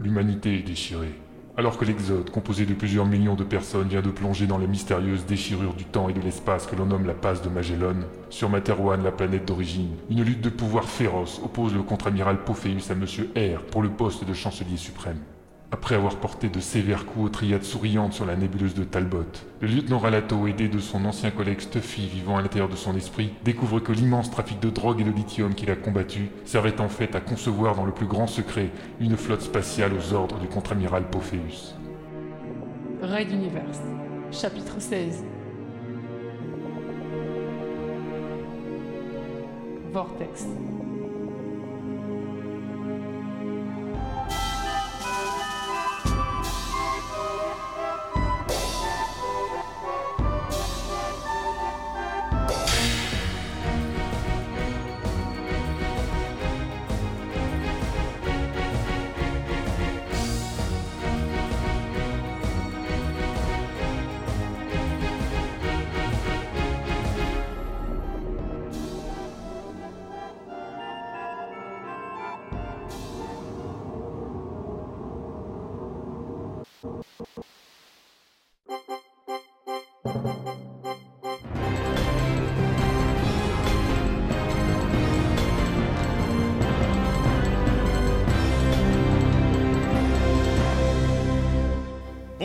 L'humanité est déchirée. Alors que l'Exode, composé de plusieurs millions de personnes, vient de plonger dans la mystérieuse déchirure du temps et de l'espace que l'on nomme la passe de Magellan, sur Materwan, la planète d'origine, une lutte de pouvoir féroce oppose le contre-amiral Pophéus à Monsieur R pour le poste de chancelier suprême. Après avoir porté de sévères coups aux triades souriantes sur la nébuleuse de Talbot, le lieutenant Ralato, aidé de son ancien collègue Stuffy vivant à l'intérieur de son esprit, découvre que l'immense trafic de drogue et de lithium qu'il a combattu servait en fait à concevoir dans le plus grand secret une flotte spatiale aux ordres du contre-amiral Pophéus. Raid Universe, chapitre 16. Vortex.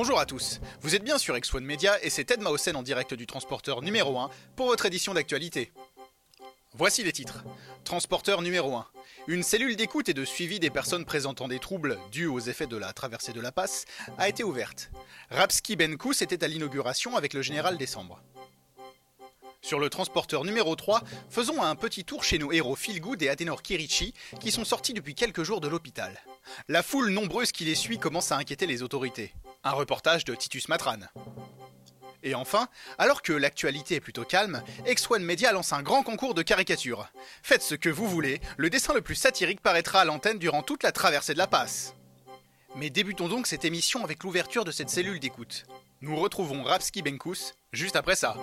Bonjour à tous, vous êtes bien sur X1 Media et c'est Ted Mausen en direct du transporteur numéro 1 pour votre édition d'actualité. Voici les titres. Transporteur numéro 1. Une cellule d'écoute et de suivi des personnes présentant des troubles dus aux effets de la traversée de la passe a été ouverte. Rapski Benkous était à l'inauguration avec le général Décembre. Sur le transporteur numéro 3, faisons un petit tour chez nos héros Philgood et Adenor Kirichi qui sont sortis depuis quelques jours de l'hôpital. La foule nombreuse qui les suit commence à inquiéter les autorités. Un reportage de Titus Matran. Et enfin, alors que l'actualité est plutôt calme, X1 Media lance un grand concours de caricatures. Faites ce que vous voulez, le dessin le plus satirique paraîtra à l'antenne durant toute la traversée de la passe. Mais débutons donc cette émission avec l'ouverture de cette cellule d'écoute. Nous retrouvons Rapski Benkus juste après ça.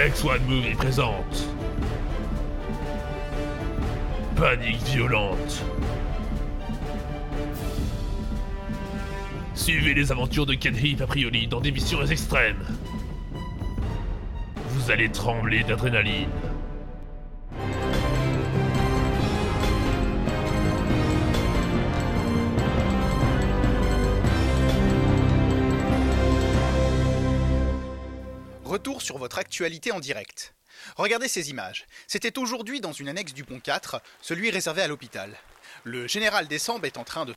X1 Movie présente Panique violente. Suivez les aventures de Ken Heap a dans des missions extrêmes. Vous allez trembler d'adrénaline. Sur votre actualité en direct. Regardez ces images. C'était aujourd'hui dans une annexe du pont 4, celui réservé à l'hôpital. Le général Décembre est en train de...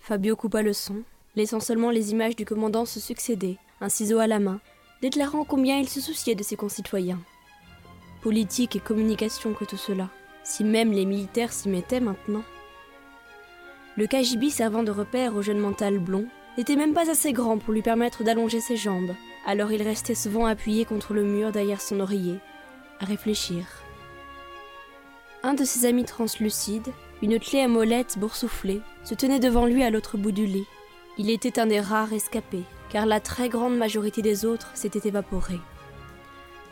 Fabio coupa le son, laissant seulement les images du commandant se succéder, un ciseau à la main, déclarant combien il se souciait de ses concitoyens. Politique et communication que tout cela, si même les militaires s'y mettaient maintenant. Le KGB servant de repère au jeune mental blond n'était même pas assez grand pour lui permettre d'allonger ses jambes, alors il restait souvent appuyé contre le mur derrière son oreiller, à réfléchir. Un de ses amis translucides, une clé à molette boursouflée, se tenait devant lui à l'autre bout du lit. Il était un des rares escapés, car la très grande majorité des autres s'était évaporée.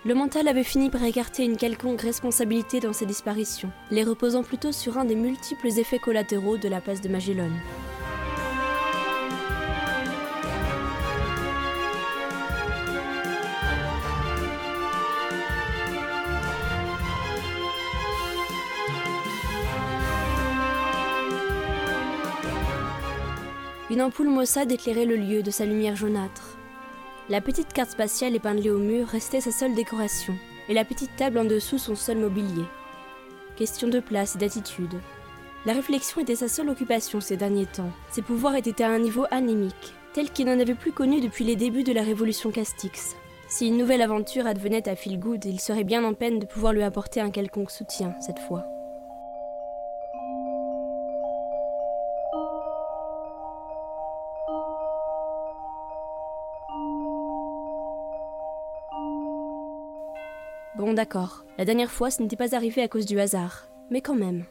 Le mental avait fini par écarter une quelconque responsabilité dans ces disparitions, les reposant plutôt sur un des multiples effets collatéraux de la passe de Magellan. Une ampoule maussade éclairait le lieu de sa lumière jaunâtre. La petite carte spatiale épinglée au mur restait sa seule décoration, et la petite table en dessous son seul mobilier. Question de place et d'attitude. La réflexion était sa seule occupation ces derniers temps. Ses pouvoirs étaient à un niveau anémique, tel qu'il n'en avait plus connu depuis les débuts de la révolution Castix. Si une nouvelle aventure advenait à Philgood, il serait bien en peine de pouvoir lui apporter un quelconque soutien cette fois. D'accord, la dernière fois ce n'était pas arrivé à cause du hasard, mais quand même.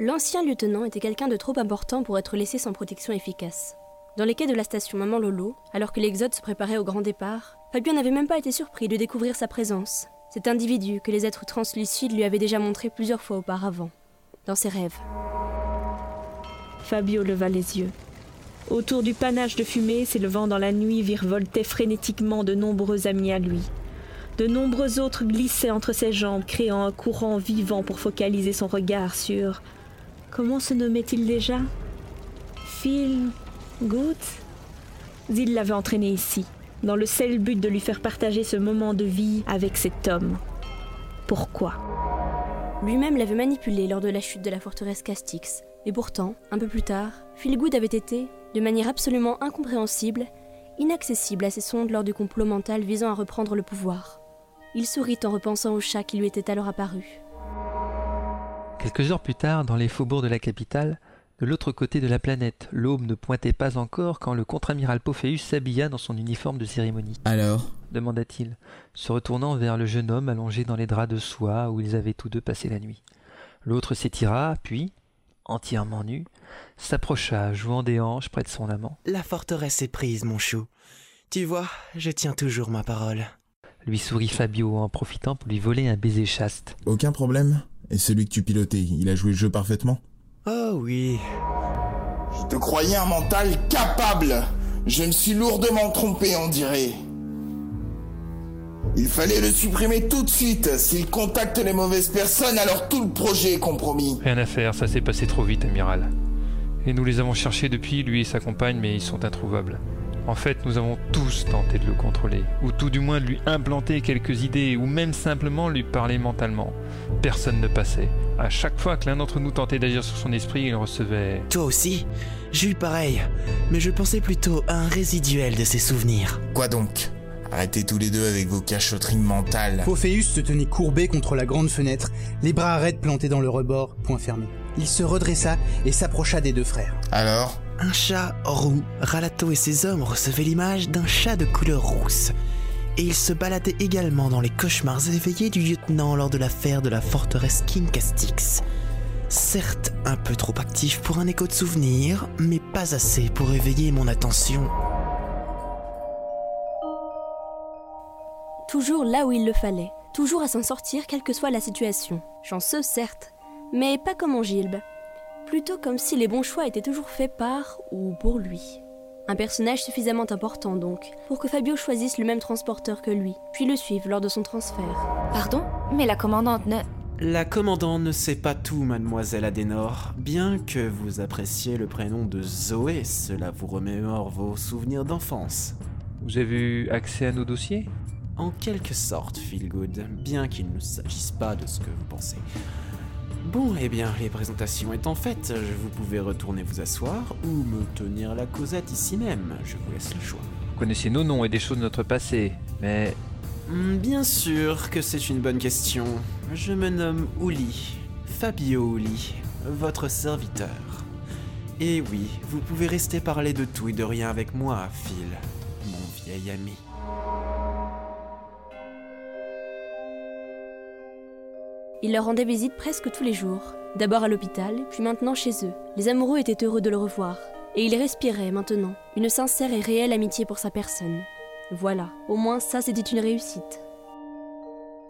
L'ancien lieutenant était quelqu'un de trop important pour être laissé sans protection efficace. Dans les quais de la station Maman Lolo, alors que l'Exode se préparait au grand départ, Fabio n'avait même pas été surpris de découvrir sa présence. Cet individu que les êtres translucides lui avaient déjà montré plusieurs fois auparavant, dans ses rêves. Fabio leva les yeux. Autour du panache de fumée s'élevant dans la nuit virevoltaient frénétiquement de nombreux amis à lui. De nombreux autres glissaient entre ses jambes, créant un courant vivant pour focaliser son regard sur. Comment se nommait-il déjà? Phil Good? Il l'avait entraîné ici, dans le seul but de lui faire partager ce moment de vie avec cet homme. Pourquoi? Lui-même l'avait manipulé lors de la chute de la forteresse Castix. Et pourtant, un peu plus tard, Philgood avait été, de manière absolument incompréhensible, inaccessible à ses sondes lors du complot mental visant à reprendre le pouvoir. Il sourit en repensant au chat qui lui était alors apparu. Quelques heures plus tard, dans les faubourgs de la capitale, de l'autre côté de la planète, l'aube ne pointait pas encore quand le contre-amiral Pophéus s'habilla dans son uniforme de cérémonie. Alors? demanda-t-il, se retournant vers le jeune homme allongé dans les draps de soie où ils avaient tous deux passé la nuit. L'autre s'étira, puis, entièrement nu, s'approcha, jouant des hanches près de son amant. La forteresse est prise, mon chou. Tu vois, je tiens toujours ma parole. Lui sourit Fabio en profitant pour lui voler un baiser chaste. Aucun problème Et celui que tu pilotais, il a joué le jeu parfaitement Oh oui. Je te croyais un mental capable. Je me suis lourdement trompé, on dirait. Il fallait le supprimer tout de suite. S'il contacte les mauvaises personnes, alors tout le projet est compromis. Rien à faire, ça s'est passé trop vite, amiral. Et nous les avons cherchés depuis, lui et sa compagne, mais ils sont introuvables. En fait, nous avons tous tenté de le contrôler, ou tout du moins de lui implanter quelques idées, ou même simplement lui parler mentalement. Personne ne passait. À chaque fois que l'un d'entre nous tentait d'agir sur son esprit, il recevait... Toi aussi J'ai eu pareil, mais je pensais plutôt à un résiduel de ses souvenirs. Quoi donc? Arrêtez tous les deux avec vos cachotteries mentales. Pophéus se tenait courbé contre la grande fenêtre, les bras arrêtés plantés dans le rebord, point fermé. Il se redressa et s'approcha des deux frères. Alors? Un chat roux. Ralato et ses hommes recevaient l'image d'un chat de couleur rousse. Et il se baladait également dans les cauchemars éveillés du lieutenant lors de l'affaire de la forteresse King Castix. Certes, un peu trop actif pour un écho de souvenir, mais pas assez pour éveiller mon attention. Toujours là où il le fallait, toujours à s'en sortir quelle que soit la situation. Chanceux, certes, mais pas comme en Gilbe. Plutôt comme si les bons choix étaient toujours faits par ou pour lui. Un personnage suffisamment important donc, pour que Fabio choisisse le même transporteur que lui, puis le suive lors de son transfert. Pardon Mais la commandante ne... La commandante ne sait pas tout, mademoiselle Adenor. Bien que vous appréciez le prénom de Zoé, cela vous remémore vos souvenirs d'enfance. Vous avez eu accès à nos dossiers? En quelque sorte, Feelgood, bien qu'il ne s'agisse pas de ce que vous pensez. Bon, eh bien, les présentations étant faites, vous pouvez retourner vous asseoir ou me tenir la causette ici même. Je vous laisse le choix. Vous connaissez nos noms et des choses de notre passé, mais... Hmm, Bien sûr que c'est une bonne question. Je me nomme Ouli, Fabio Ouli, votre serviteur. Et oui, vous pouvez rester parler de tout et de rien avec moi, Phil, mon vieil ami. Il leur rendait visite presque tous les jours. D'abord à l'hôpital, puis maintenant chez eux. Les amoureux étaient heureux de le revoir. Et ils respiraient maintenant une sincère et réelle amitié pour sa personne. Voilà, au moins ça c'était une réussite.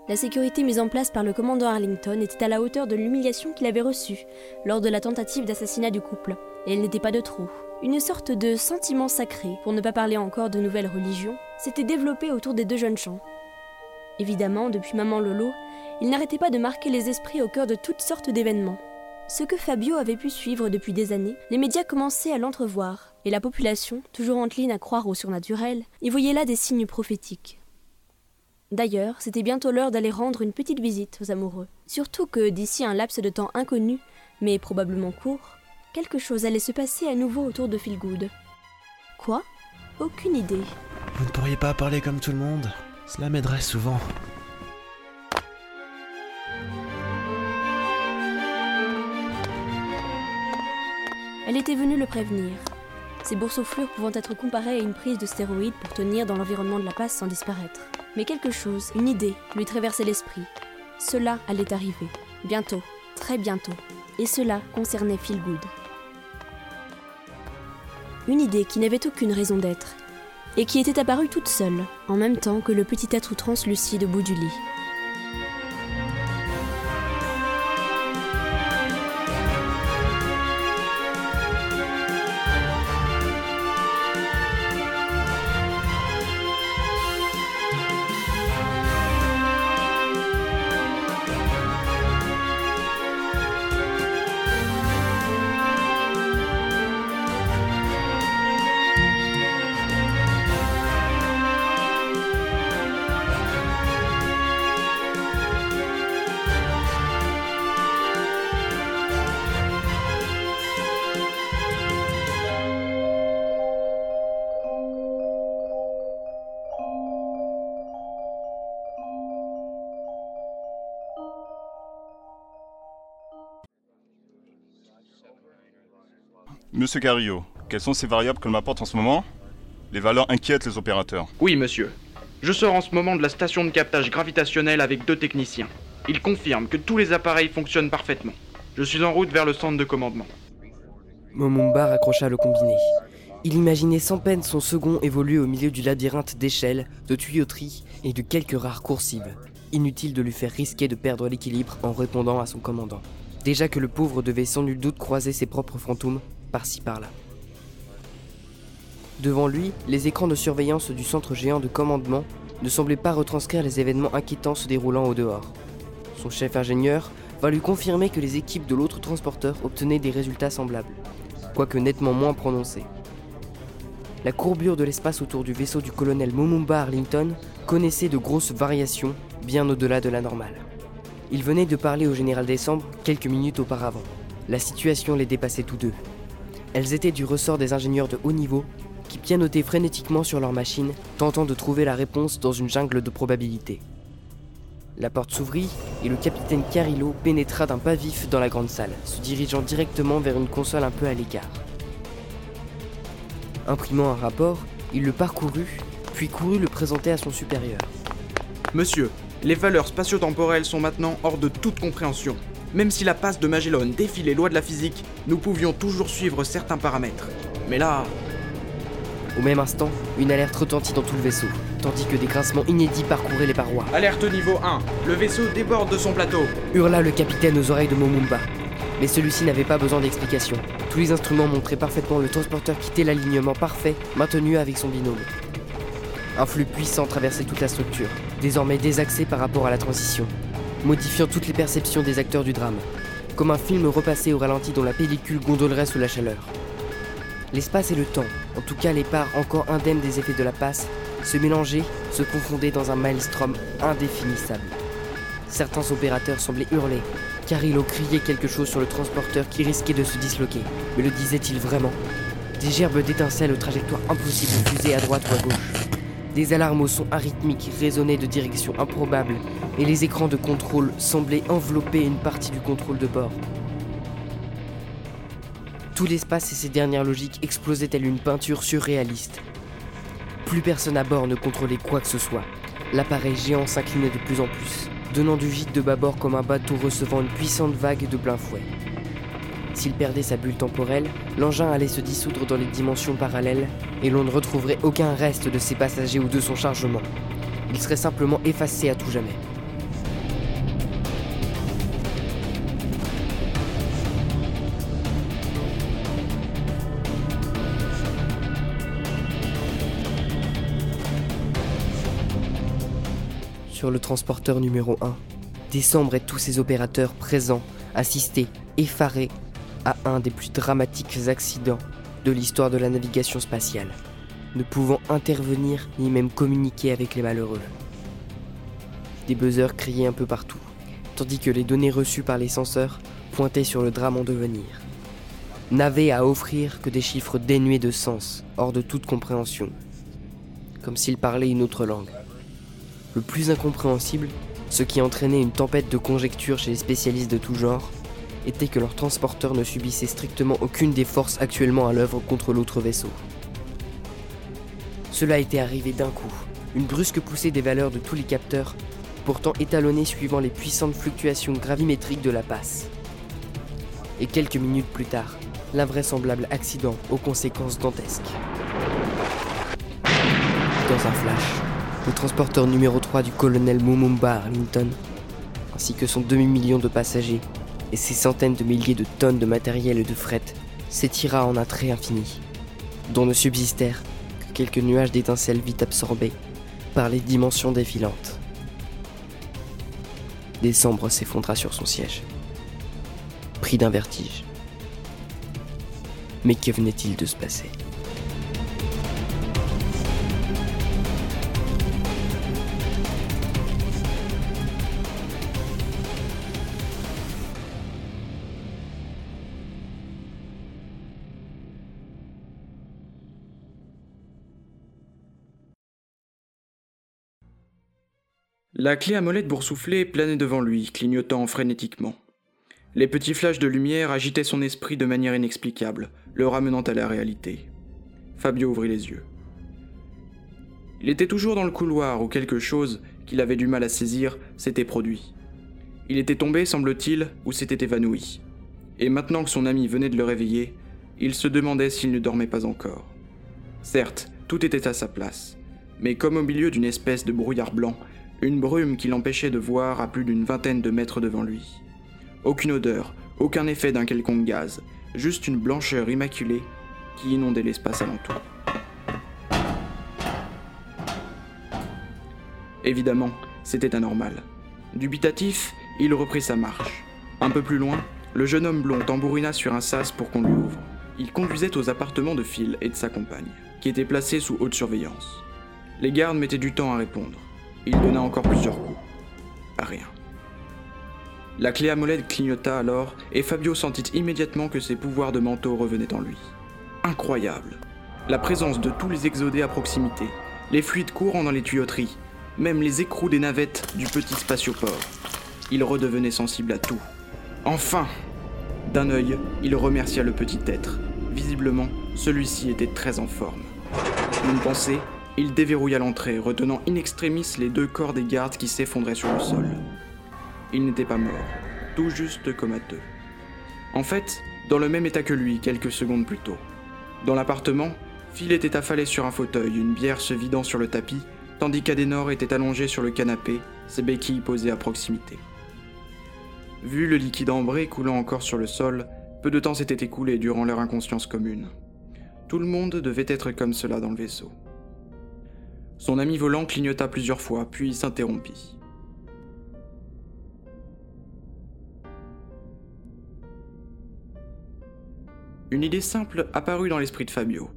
La sécurité mise en place par le commandant Arlington était à la hauteur de l'humiliation qu'il avait reçue lors de la tentative d'assassinat du couple, et elle n'était pas de trop. Une sorte de sentiment sacré, pour ne pas parler encore de nouvelles religions, s'était développé autour des deux jeunes gens. Évidemment, depuis Maman Lolo, il n'arrêtait pas de marquer les esprits au cœur de toutes sortes d'événements. Ce que Fabio avait pu suivre depuis des années, les médias commençaient à l'entrevoir, et la population, toujours encline à croire au surnaturel, y voyait là des signes prophétiques. D'ailleurs, c'était bientôt l'heure d'aller rendre une petite visite aux amoureux. Surtout que d'ici un laps de temps inconnu, mais probablement court, quelque chose allait se passer à nouveau autour de Philgood. Quoi? Aucune idée. Vous ne pourriez pas parler comme tout le monde? Cela m'aiderait souvent. Elle était venue le prévenir. Ces boursouflures pouvant être comparées à une prise de stéroïdes pour tenir dans l'environnement de la passe sans disparaître. Mais quelque chose, une idée, lui traversait l'esprit. Cela allait arriver. Bientôt. Très bientôt. Et cela concernait Philgood. une idée qui n'avait aucune raison d'être, et qui était apparue toute seule, en même temps que le petit être translucide au bout du lit. Monsieur Carillo, quelles sont ces variables que m'apporte en ce moment? Les valeurs inquiètent les opérateurs. Oui, monsieur. Je sors en ce moment de la station de captage gravitationnel avec deux techniciens. Ils confirment que tous les appareils fonctionnent parfaitement. Je suis en route vers le centre de commandement. Momumba raccrocha le combiné. Il imaginait sans peine son second évoluer au milieu du labyrinthe d'échelles, de tuyauteries et de quelques rares coursives. Inutile de lui faire risquer de perdre l'équilibre en répondant à son commandant. Déjà que le pauvre devait sans nul doute croiser ses propres fantômes, par-ci par-là. Devant lui, les écrans de surveillance du centre géant de commandement ne semblaient pas retranscrire les événements inquiétants se déroulant au dehors. Son chef ingénieur va lui confirmer que les équipes de l'autre transporteur obtenaient des résultats semblables, quoique nettement moins prononcés. La courbure de l'espace autour du vaisseau du colonel Momumba Arlington connaissait de grosses variations bien au-delà de la normale. Il venait de parler au général Décembre quelques minutes auparavant. La situation les dépassait tous deux. Elles étaient du ressort des ingénieurs de haut niveau qui pianotaient frénétiquement sur leur machine, tentant de trouver la réponse dans une jungle de probabilités. La porte s'ouvrit et le capitaine Carillo pénétra d'un pas vif dans la grande salle, se dirigeant directement vers une console un peu à l'écart. Imprimant un rapport, il le parcourut, puis courut le présenter à son supérieur. Monsieur, les valeurs spatio-temporelles sont maintenant hors de toute compréhension. Même si la passe de Magellan défie les lois de la physique, nous pouvions toujours suivre certains paramètres. Mais là, Au même instant, une alerte retentit dans tout le vaisseau, tandis que des grincements inédits parcouraient les parois. alerte niveau 1, le vaisseau déborde de son plateau. Hurla le capitaine aux oreilles de Momumba. Mais celui-ci n'avait pas besoin d'explication. Tous les instruments montraient parfaitement le transporteur quitter l'alignement parfait, maintenu avec son binôme. Un flux puissant traversait toute la structure, désormais désaxé par rapport à la transition, modifiant toutes les perceptions des acteurs du drame, comme un film repassé au ralenti dont la pellicule gondolerait sous la chaleur. L'espace et le temps, en tout cas les parts encore indemnes des effets de la passe, se mélangeaient, se confondaient dans un maelstrom indéfinissable. Certains opérateurs semblaient hurler. Carillo criait quelque chose sur le transporteur qui risquait de se disloquer. Mais le disait-il vraiment? Des gerbes d'étincelles aux trajectoires impossibles fusées à droite ou à gauche. Des alarmes au son arythmique résonnaient de directions improbables, et les écrans de contrôle semblaient envelopper une partie du contrôle de bord. Tout l'espace et ses dernières logiques explosaient telle une peinture surréaliste. Plus personne à bord ne contrôlait quoi que ce soit. L'appareil géant s'inclinait de plus en plus, donnant du vide de bâbord comme un bateau recevant une puissante vague de plein fouet. S'il perdait sa bulle temporelle, l'engin allait se dissoudre dans les dimensions parallèles et l'on ne retrouverait aucun reste de ses passagers ou de son chargement. Il serait simplement effacé à tout jamais. Sur le transporteur numéro 1, Décembre et tous ses opérateurs présents assistaient, effarés, à un des plus dramatiques accidents de l'histoire de la navigation spatiale, ne pouvant intervenir ni même communiquer avec les malheureux. Des buzzers criaient un peu partout, tandis que les données reçues par les censeurs pointaient sur le drame en devenir. N'avaient à offrir que des chiffres dénués de sens, hors de toute compréhension, comme s'ils parlaient une autre langue. Le plus incompréhensible, ce qui entraînait une tempête de conjectures chez les spécialistes de tout genre, était que leur transporteur ne subissait strictement aucune des forces actuellement à l'œuvre contre l'autre vaisseau. Cela était arrivé d'un coup, une brusque poussée des valeurs de tous les capteurs, pourtant étalonnées suivant les puissantes fluctuations gravimétriques de la passe. Et quelques minutes plus tard, l'invraisemblable accident aux conséquences dantesques. Dans un flash, le transporteur numéro 3 du colonel Mumumba Arlington, ainsi que son demi-million de passagers et ses centaines de milliers de tonnes de matériel et de fret, s'étira en un trait infini, dont ne subsistèrent que quelques nuages d'étincelles vite absorbés par les dimensions défilantes. Décembre s'effondra sur son siège, pris d'un vertige. Mais que venait-il de se passer? La clé à molette boursouflée planait devant lui, clignotant frénétiquement. Les petits flashs de lumière agitaient son esprit de manière inexplicable, le ramenant à la réalité. Fabio ouvrit les yeux. Il était toujours dans le couloir où quelque chose qu'il avait du mal à saisir s'était produit. Il était tombé, semble-t-il, ou s'était évanoui. Et maintenant que son ami venait de le réveiller, il se demandait s'il ne dormait pas encore. Certes, tout était à sa place, mais comme au milieu d'une espèce de brouillard blanc, une brume qui l'empêchait de voir à plus d'une vingtaine de mètres devant lui. Aucune odeur, aucun effet d'un quelconque gaz, juste une blancheur immaculée qui inondait l'espace alentour. Évidemment, c'était anormal. Dubitatif, il reprit sa marche. Un peu plus loin, le jeune homme blond tambourina sur un sas pour qu'on lui ouvre. Il conduisait aux appartements de Phil et de sa compagne, qui étaient placés sous haute surveillance. Les gardes mettaient du temps à répondre. Il donna encore plusieurs coups. Rien. La clé à molette clignota alors, et Fabio sentit immédiatement que ses pouvoirs de manteau revenaient en lui. Incroyable. La présence de tous les exodés à proximité, les fluides courant dans les tuyauteries, même les écrous des navettes du petit spatioport. Il redevenait sensible à tout. Enfin D'un œil, il remercia le petit être. Visiblement, celui-ci était très en forme. Une pensée, il déverrouilla l'entrée, retenant in extremis les deux corps des gardes qui s'effondraient sur le sol. Il n'était pas mort, tout juste comateux. En fait, dans le même état que lui, quelques secondes plus tôt. Dans l'appartement, Phil était affalé sur un fauteuil, une bière se vidant sur le tapis, tandis qu'Adenor était allongé sur le canapé, ses béquilles posées à proximité. Vu le liquide ambré coulant encore sur le sol, peu de temps s'était écoulé durant leur inconscience commune. Tout le monde devait être comme cela dans le vaisseau. Son ami volant clignota plusieurs fois, puis s'interrompit. Une idée simple apparut dans l'esprit de Fabio.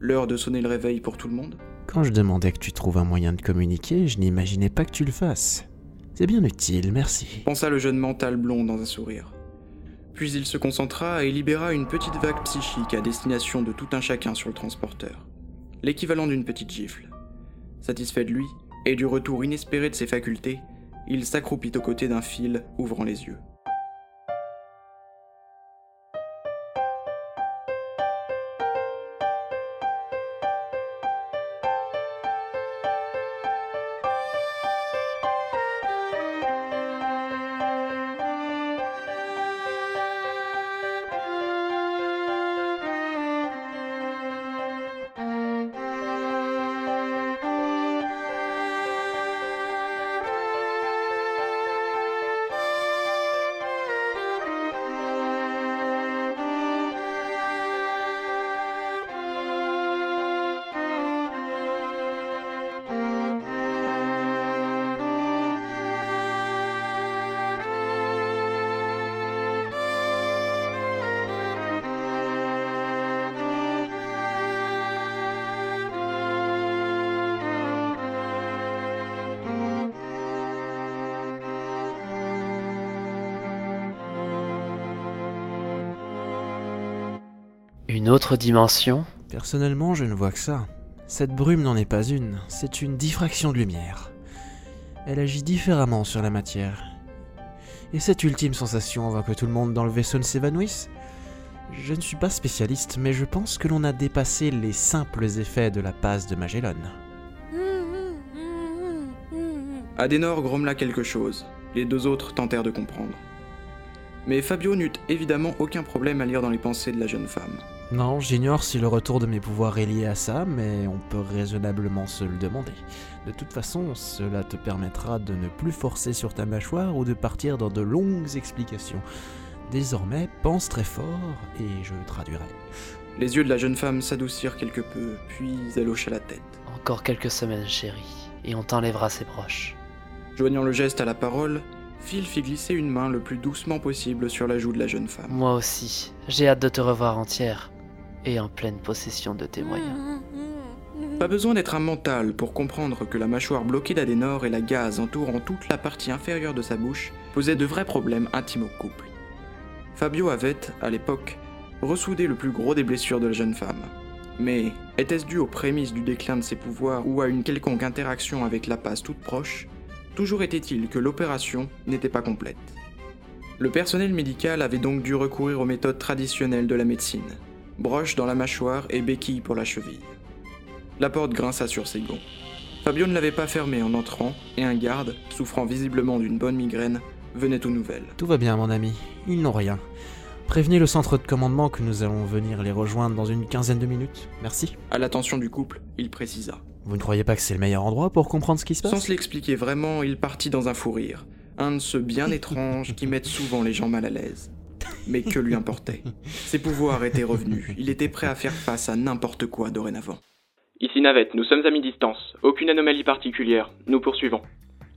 L'heure de sonner le réveil pour tout le monde Quand je demandais que tu trouves un moyen de communiquer, je n'imaginais pas que tu le fasses. C'est bien utile, merci. Pensa le jeune mental blond dans un sourire. Puis il se concentra et libéra une petite vague psychique à destination de tout un chacun sur le transporteur. L'équivalent d'une petite gifle. Satisfait de lui, et du retour inespéré de ses facultés, il s'accroupit aux côtés d'un fil, ouvrant les yeux. Une autre dimension Personnellement, je ne vois que ça. Cette brume n'en est pas une, c'est une diffraction de lumière. Elle agit différemment sur la matière. Et cette ultime sensation avant que tout le monde dans le vaisseau ne s'évanouisse Je ne suis pas spécialiste, mais je pense que l'on a dépassé les simples effets de la passe de Magellan. Adenor grommela quelque chose. Les deux autres tentèrent de comprendre. Mais Fabio n'eut évidemment aucun problème à lire dans les pensées de la jeune femme. Non, j'ignore si le retour de mes pouvoirs est lié à ça, mais on peut raisonnablement se le demander. De toute façon, cela te permettra de ne plus forcer sur ta mâchoire ou de partir dans de longues explications. Désormais, pense très fort et je traduirai. Les yeux de la jeune femme s'adoucirent quelque peu, puis elle hocha la tête. Encore quelques semaines, chérie, et on t'enlèvera ses proches. Joignant le geste à la parole, Phil fit glisser une main le plus doucement possible sur la joue de la jeune femme. Moi aussi, j'ai hâte de te revoir entière et en pleine possession de tes moyens. Pas besoin d'être un mental pour comprendre que la mâchoire bloquée d'Adenor et la gaze entourant toute la partie inférieure de sa bouche posaient de vrais problèmes intimes au couple. Fabio avait, à l'époque, ressoudé le plus gros des blessures de la jeune femme. Mais était-ce dû aux prémices du déclin de ses pouvoirs ou à une quelconque interaction avec la passe toute proche Toujours était-il que l'opération n'était pas complète. Le personnel médical avait donc dû recourir aux méthodes traditionnelles de la médecine, broche dans la mâchoire et béquille pour la cheville. La porte grinça sur ses gonds. Fabio ne l'avait pas fermée en entrant, et un garde, souffrant visiblement d'une bonne migraine, venait aux nouvelles. Tout va bien, mon ami. Ils n'ont rien. Prévenez le centre de commandement que nous allons venir les rejoindre dans une quinzaine de minutes. Merci. À l'attention du couple, il précisa. Vous ne croyez pas que c'est le meilleur endroit pour comprendre ce qui se passe? Sans se l'expliquer vraiment, il partit dans un fou rire. Un de ceux bien étranges qui mettent souvent les gens mal à l'aise. Mais que lui importait Ses pouvoirs étaient revenus. Il était prêt à faire face à n'importe quoi dorénavant. Ici Navette, nous sommes à mi-distance. Aucune anomalie particulière. Nous poursuivons.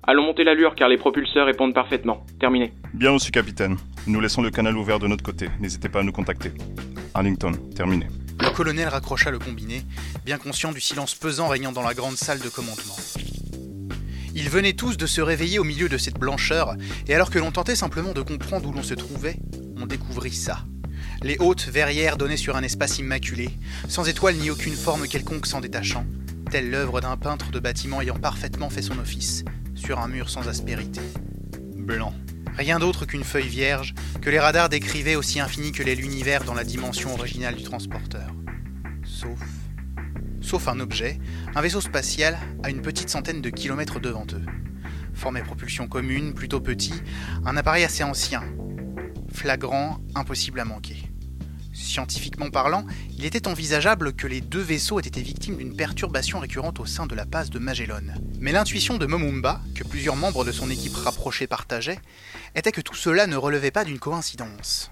Allons monter l'allure car les propulseurs répondent parfaitement. Terminé. Bien reçu, capitaine. Nous laissons le canal ouvert de notre côté. N'hésitez pas à nous contacter. Arlington, terminé. Le colonel raccrocha le combiné, bien conscient du silence pesant régnant dans la grande salle de commandement. Ils venaient tous de se réveiller au milieu de cette blancheur, et alors que l'on tentait simplement de comprendre où l'on se trouvait, on découvrit ça. Les hautes verrières donnaient sur un espace immaculé, sans étoiles ni aucune forme quelconque s'en détachant, telle l'œuvre d'un peintre de bâtiment ayant parfaitement fait son office, sur un mur sans aspérité. Blanc. Rien d'autre qu'une feuille vierge, que les radars décrivaient aussi infini que l'est l'univers dans la dimension originale du transporteur. Sauf. Sauf un objet, un vaisseau spatial à une petite centaine de kilomètres devant eux. Forme et propulsion commune, plutôt petit, un appareil assez ancien. Flagrant, impossible à manquer. Scientifiquement parlant, il était envisageable que les deux vaisseaux aient été victimes d'une perturbation récurrente au sein de la passe de Magellan. Mais l'intuition de Momumba, que plusieurs membres de son équipe rapprochée partageaient, était que tout cela ne relevait pas d'une coïncidence.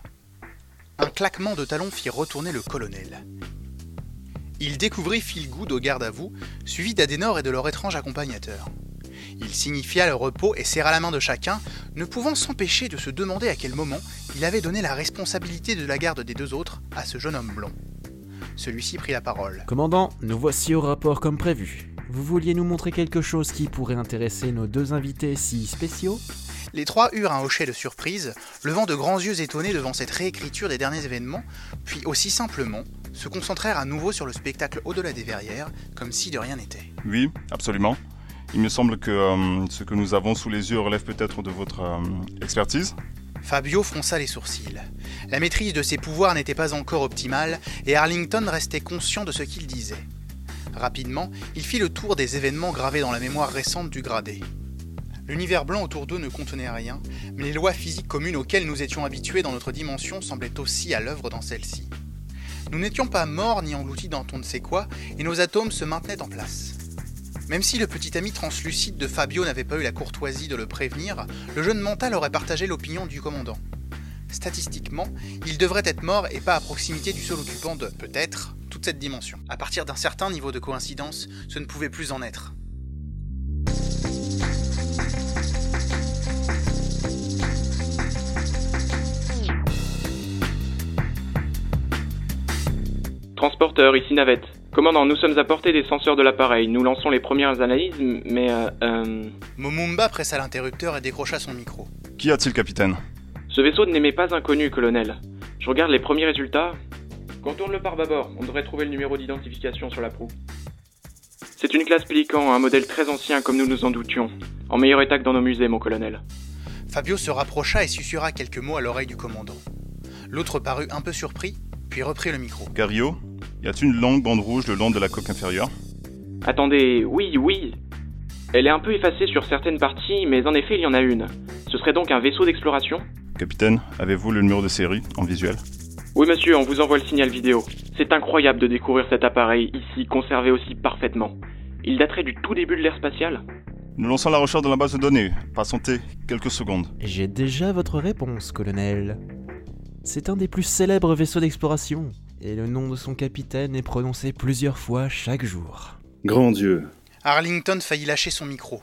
Un claquement de talons fit retourner le colonel. Il découvrit Phil Good au garde à vous, suivi d'Adenor et de leur étrange accompagnateur. Il signifia le repos et serra la main de chacun, ne pouvant s'empêcher de se demander à quel moment il avait donné la responsabilité de la garde des deux autres à ce jeune homme blond. Celui-ci prit la parole. Commandant, nous voici au rapport comme prévu. Vous vouliez nous montrer quelque chose qui pourrait intéresser nos deux invités si spéciaux? Les trois eurent un hocher de surprise, levant de grands yeux étonnés devant cette réécriture des derniers événements, puis aussi simplement se concentrèrent à nouveau sur le spectacle au-delà des verrières, comme si de rien n'était. Oui, absolument. Il me semble que euh, ce que nous avons sous les yeux relève peut-être de votre euh, expertise. Fabio fronça les sourcils. La maîtrise de ses pouvoirs n'était pas encore optimale, et Arlington restait conscient de ce qu'il disait. Rapidement, il fit le tour des événements gravés dans la mémoire récente du gradé. L'univers blanc autour d'eux ne contenait rien, mais les lois physiques communes auxquelles nous étions habitués dans notre dimension semblaient aussi à l'œuvre dans celle-ci. Nous n'étions pas morts ni engloutis dans on ne sait quoi, et nos atomes se maintenaient en place. Même si le petit ami translucide de Fabio n'avait pas eu la courtoisie de le prévenir, le jeune mental aurait partagé l'opinion du commandant. Statistiquement, il devrait être mort et pas à proximité du seul occupant de, peut-être, toute cette dimension. À partir d'un certain niveau de coïncidence, ce ne pouvait plus en être. Transporteur, ici Navette. Commandant, nous sommes à portée des senseurs de l'appareil. Nous lançons les premières analyses, mais euh, euh... Momumba pressa l'interrupteur et décrocha son micro. Qu'y a-t-il, capitaine? Ce vaisseau n'est pas inconnu, colonel. Je regarde les premiers résultats. Contourne le pare-bâbord, on devrait trouver le numéro d'identification sur la proue. C'est une classe Pélican, un modèle très ancien comme nous nous en doutions. En meilleur état que dans nos musées, mon colonel. Fabio se rapprocha et susurra quelques mots à l'oreille du commandant. L'autre parut un peu surpris, puis reprit le micro. Gario, y a-t-il une longue bande rouge le long de la coque inférieure? Attendez, oui, oui. Elle est un peu effacée sur certaines parties, mais en effet, il y en a une. Ce serait donc un vaisseau d'exploration? Capitaine, avez-vous le numéro de série en visuel? Oui, monsieur, on vous envoie le signal vidéo. C'est incroyable de découvrir cet appareil ici, conservé aussi parfaitement. Il daterait du tout début de l'ère spatiale? Nous lançons la recherche dans la base de données. Patientez quelques secondes. J'ai déjà votre réponse, colonel. C'est un des plus célèbres vaisseaux d'exploration, et le nom de son capitaine est prononcé plusieurs fois chaque jour. Grand Dieu. Arlington faillit lâcher son micro.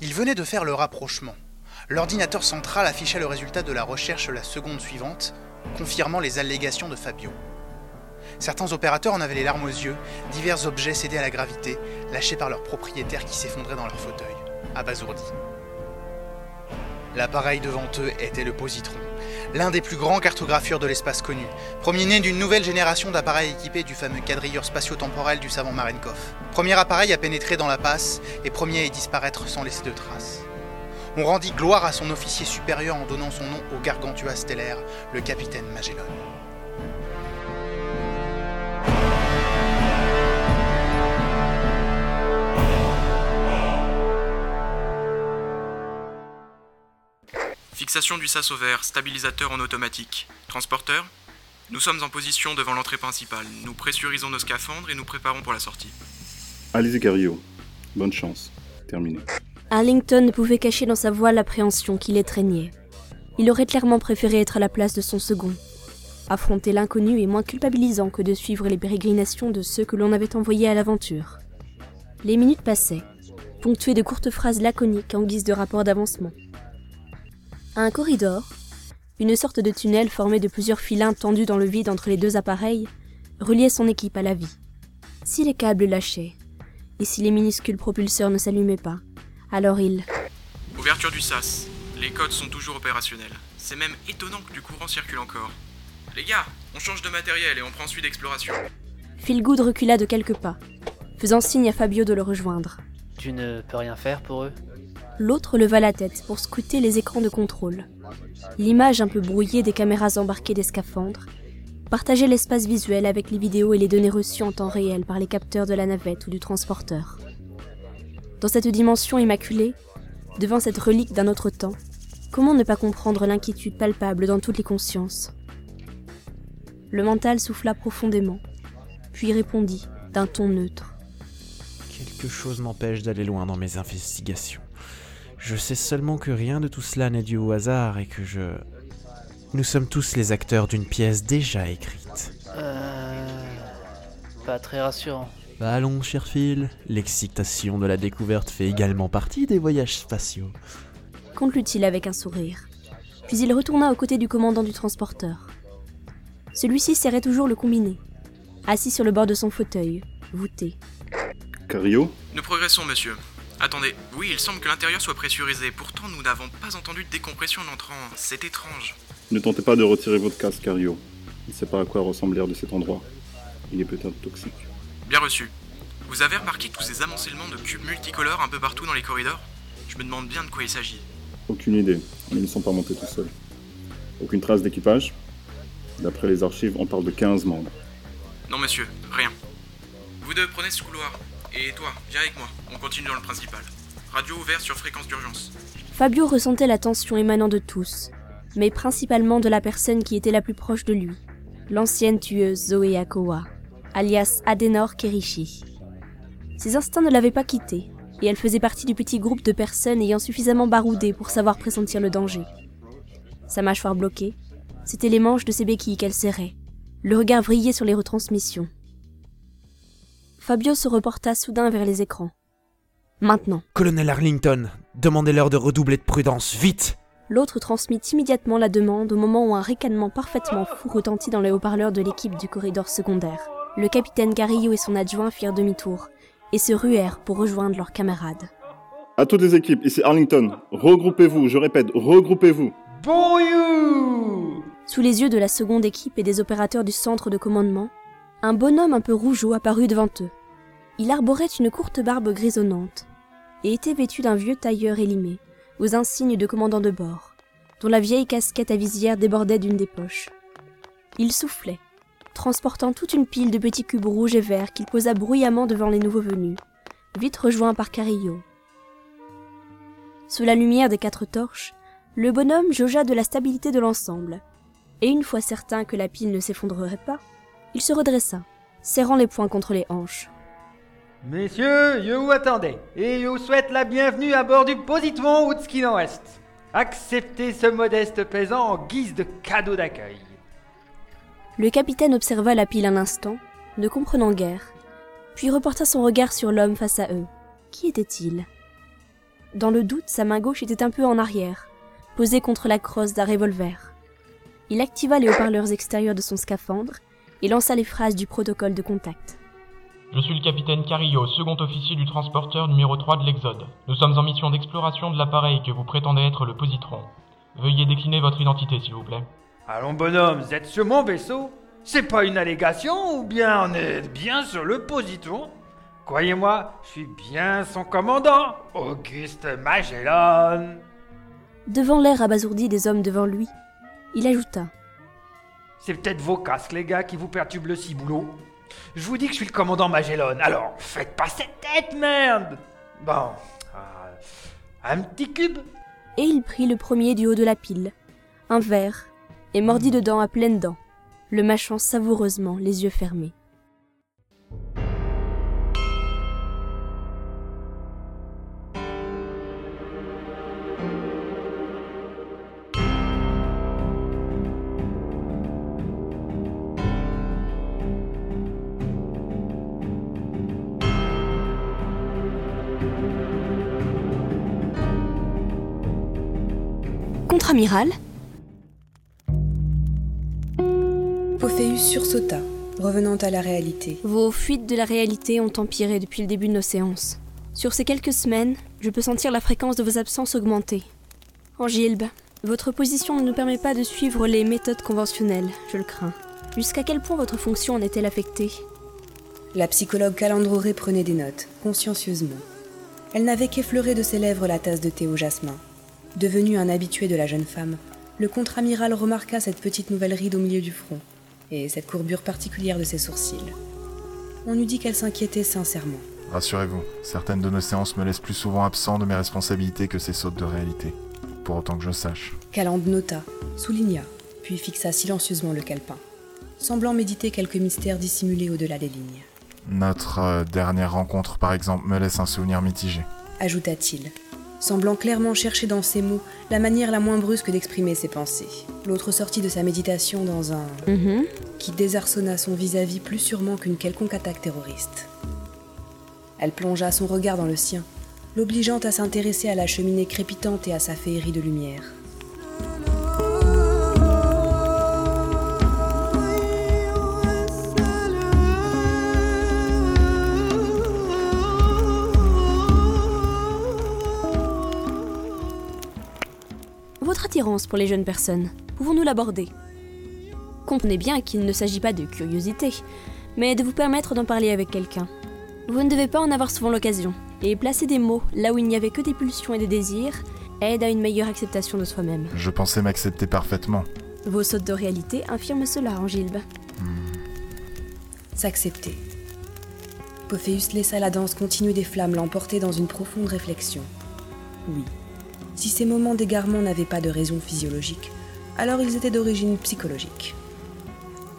Il venait de faire le rapprochement. L'ordinateur central affichait le résultat de la recherche la seconde suivante, confirmant les allégations de Fabio. Certains opérateurs en avaient les larmes aux yeux, divers objets cédaient à la gravité, lâchés par leurs propriétaires qui s'effondraient dans leur fauteuil, abasourdis. L'appareil devant eux était le positron, l'un des plus grands cartographeurs de l'espace connu, premier né d'une nouvelle génération d'appareils équipés du fameux quadrilleur spatio-temporel du savant Marenkov. Premier appareil à pénétrer dans la passe et premier à y disparaître sans laisser de traces. On rendit gloire à son officier supérieur en donnant son nom au gargantua stellaire, le capitaine Magellan. Fixation du sas au vert, stabilisateur en automatique. Transporteur Nous sommes en position devant l'entrée principale. Nous pressurisons nos scaphandres et nous préparons pour la sortie. Allez-y, Cario. Bonne chance. Terminé. Arlington ne pouvait cacher dans sa voix l'appréhension qui l'étreignait. Il aurait clairement préféré être à la place de son second. Affronter l'inconnu est moins culpabilisant que de suivre les pérégrinations de ceux que l'on avait envoyés à l'aventure. Les minutes passaient, ponctuées de courtes phrases laconiques en guise de rapport d'avancement. Un corridor, une sorte de tunnel formé de plusieurs filins tendus dans le vide entre les deux appareils, reliait son équipe à la vie. Si les câbles lâchaient, et si les minuscules propulseurs ne s'allumaient pas, alors il... Ouverture du sas. Les codes sont toujours opérationnels. C'est même étonnant que du courant circule encore. Les gars, on change de matériel et on prend suite d'exploration. Philgood recula de quelques pas, faisant signe à Fabio de le rejoindre. Tu ne peux rien faire pour eux? L'autre leva la tête pour scruter les écrans de contrôle. L'image un peu brouillée des caméras embarquées des scaphandres partageait l'espace visuel avec les vidéos et les données reçues en temps réel par les capteurs de la navette ou du transporteur. Dans cette dimension immaculée, devant cette relique d'un autre temps, comment ne pas comprendre l'inquiétude palpable dans toutes les consciences? Le mental souffla profondément, puis répondit d'un ton neutre. Quelque chose m'empêche d'aller loin dans mes investigations. Je sais seulement que rien de tout cela n'est dû au hasard et que je... Nous sommes tous les acteurs d'une pièce déjà écrite. Euh... Pas très rassurant. Bah allons, cher Phil, l'excitation de la découverte fait également partie des voyages spatiaux. Conclut-il avec un sourire. Puis il retourna aux côtés du commandant du transporteur. Celui-ci serrait toujours le combiné, assis sur le bord de son fauteuil, voûté. Cario? Nous progressons, monsieur. Attendez, oui, il semble que l'intérieur soit pressurisé. Pourtant, nous n'avons pas entendu de décompression en entrant. C'est étrange. Ne tentez pas de retirer votre casque, Cario. Il ne sait pas à quoi ressemble l'air de cet endroit. Il est peut-être toxique. Bien reçu. Vous avez remarqué tous ces amoncellements de cubes multicolores un peu partout dans les corridors? Je me demande bien de quoi il s'agit. Aucune idée. Ils ne sont pas montés tout seuls. Aucune trace d'équipage? D'après les archives, on parle de 15 membres. Non, monsieur, rien. Vous deux prenez ce couloir. Et toi, viens avec moi. On continue dans le principal. Radio ouverte sur fréquence d'urgence. Fabio ressentait la tension émanant de tous, mais principalement de la personne qui était la plus proche de lui, l'ancienne tueuse Zoé Akoa, alias Adenor Kerishi. Ses instincts ne l'avaient pas quittée, et elle faisait partie du petit groupe de personnes ayant suffisamment baroudé pour savoir pressentir le danger. Sa mâchoire bloquée, c'étaient les manches de ses béquilles qu'elle serrait. Le regard vrillait sur les retransmissions. Fabio se reporta soudain vers les écrans. Maintenant. Colonel Arlington, demandez-leur de redoubler de prudence, vite L'autre transmit immédiatement la demande au moment où un ricanement parfaitement fou retentit dans les haut-parleurs de l'équipe du corridor secondaire. Le capitaine Garillo et son adjoint firent demi-tour et se ruèrent pour rejoindre leurs camarades. À toutes les équipes, ici Arlington. Regroupez-vous, je répète, regroupez-vous. Bon you Sous les yeux de la seconde équipe et des opérateurs du centre de commandement, un bonhomme un peu rougeau apparut devant eux. Il arborait une courte barbe grisonnante et était vêtu d'un vieux tailleur élimé, aux insignes de commandant de bord, dont la vieille casquette à visière débordait d'une des poches. Il soufflait, transportant toute une pile de petits cubes rouges et verts qu'il posa bruyamment devant les nouveaux venus, vite rejoints par Carillo. Sous la lumière des quatre torches, Le bonhomme jaugea de la stabilité de l'ensemble, et une fois certain que la pile ne s'effondrerait pas, il se redressa, serrant les poings contre les hanches. Messieurs, je vous attendais, et je vous souhaite la bienvenue à bord du Positron Outskin West. Acceptez ce modeste présent en guise de cadeau d'accueil. Le capitaine observa la pile un instant, ne comprenant guère, puis reporta son regard sur l'homme face à eux. Qui était-il? Dans le doute, sa main gauche était un peu en arrière, posée contre la crosse d'un revolver. Il activa les haut-parleurs extérieurs de son scaphandre et lança les phrases du protocole de contact. Je suis le capitaine Carillo, second officier du transporteur numéro 3 de l'Exode. Nous sommes en mission d'exploration de l'appareil que vous prétendez être le Positron. Veuillez décliner votre identité, s'il vous plaît. Allons, bonhomme, vous êtes sur mon vaisseau C'est pas une allégation ou bien on est bien sur le Positron? Croyez-moi, je suis bien son commandant, Auguste Magellan. Devant l'air abasourdi des hommes devant lui, il ajouta C'est peut-être vos casques, les gars, qui vous perturbent le ciboulot. Je vous dis que je suis le commandant Magellan, alors faites pas cette tête, merde Bon, euh, un petit cube Et il prit le premier du haut de la pile, un verre, et mordit dedans à pleines dents, le mâchant savoureusement, les yeux fermés. Contre-amiral Pophéus sursauta, revenant à la réalité. Vos fuites de la réalité ont empiré depuis le début de nos séances. Sur ces quelques semaines, je peux sentir la fréquence de vos absences augmenter. Angilbe, votre position ne nous permet pas de suivre les méthodes conventionnelles, je le crains. Jusqu'à quel point votre fonction en est-elle affectée? La psychologue Calandroré prenait des notes, consciencieusement. Elle n'avait qu'effleuré de ses lèvres la tasse de thé au jasmin. Devenu un habitué de la jeune femme, le contre-amiral remarqua cette petite nouvelle ride au milieu du front, et cette courbure particulière de ses sourcils. On eût dit qu'elle s'inquiétait sincèrement. Rassurez-vous, certaines de nos séances me laissent plus souvent absent de mes responsabilités que ces sautes de réalité. Pour autant que je sache. Calande nota, souligna, puis fixa silencieusement le calepin, semblant méditer quelques mystères dissimulés au-delà des lignes. Notre euh, dernière rencontre, par exemple, me laisse un souvenir mitigé. Ajouta-t-il, semblant clairement chercher dans ses mots la manière la moins brusque d'exprimer ses pensées. L'autre sortit de sa méditation dans un Mhm. qui désarçonna son vis-à-vis plus sûrement qu'une quelconque attaque terroriste. Elle plongea son regard dans le sien, l'obligeant à s'intéresser à la cheminée crépitante et à sa féerie de lumière. Attirance pour les jeunes personnes, pouvons-nous l'aborder? Comprenez bien qu'il ne s'agit pas de curiosité, mais de vous permettre d'en parler avec quelqu'un. Vous ne devez pas en avoir souvent l'occasion, et placer des mots là où il n'y avait que des pulsions et des désirs aide à une meilleure acceptation de soi-même. Je pensais m'accepter parfaitement. Vos sautes de réalité infirment cela, Angilbe. S'accepter. Pophéus laissa la danse continue des flammes l'emporter dans une profonde réflexion. Oui, si ces moments d'égarement n'avaient pas de raison physiologique, alors ils étaient d'origine psychologique.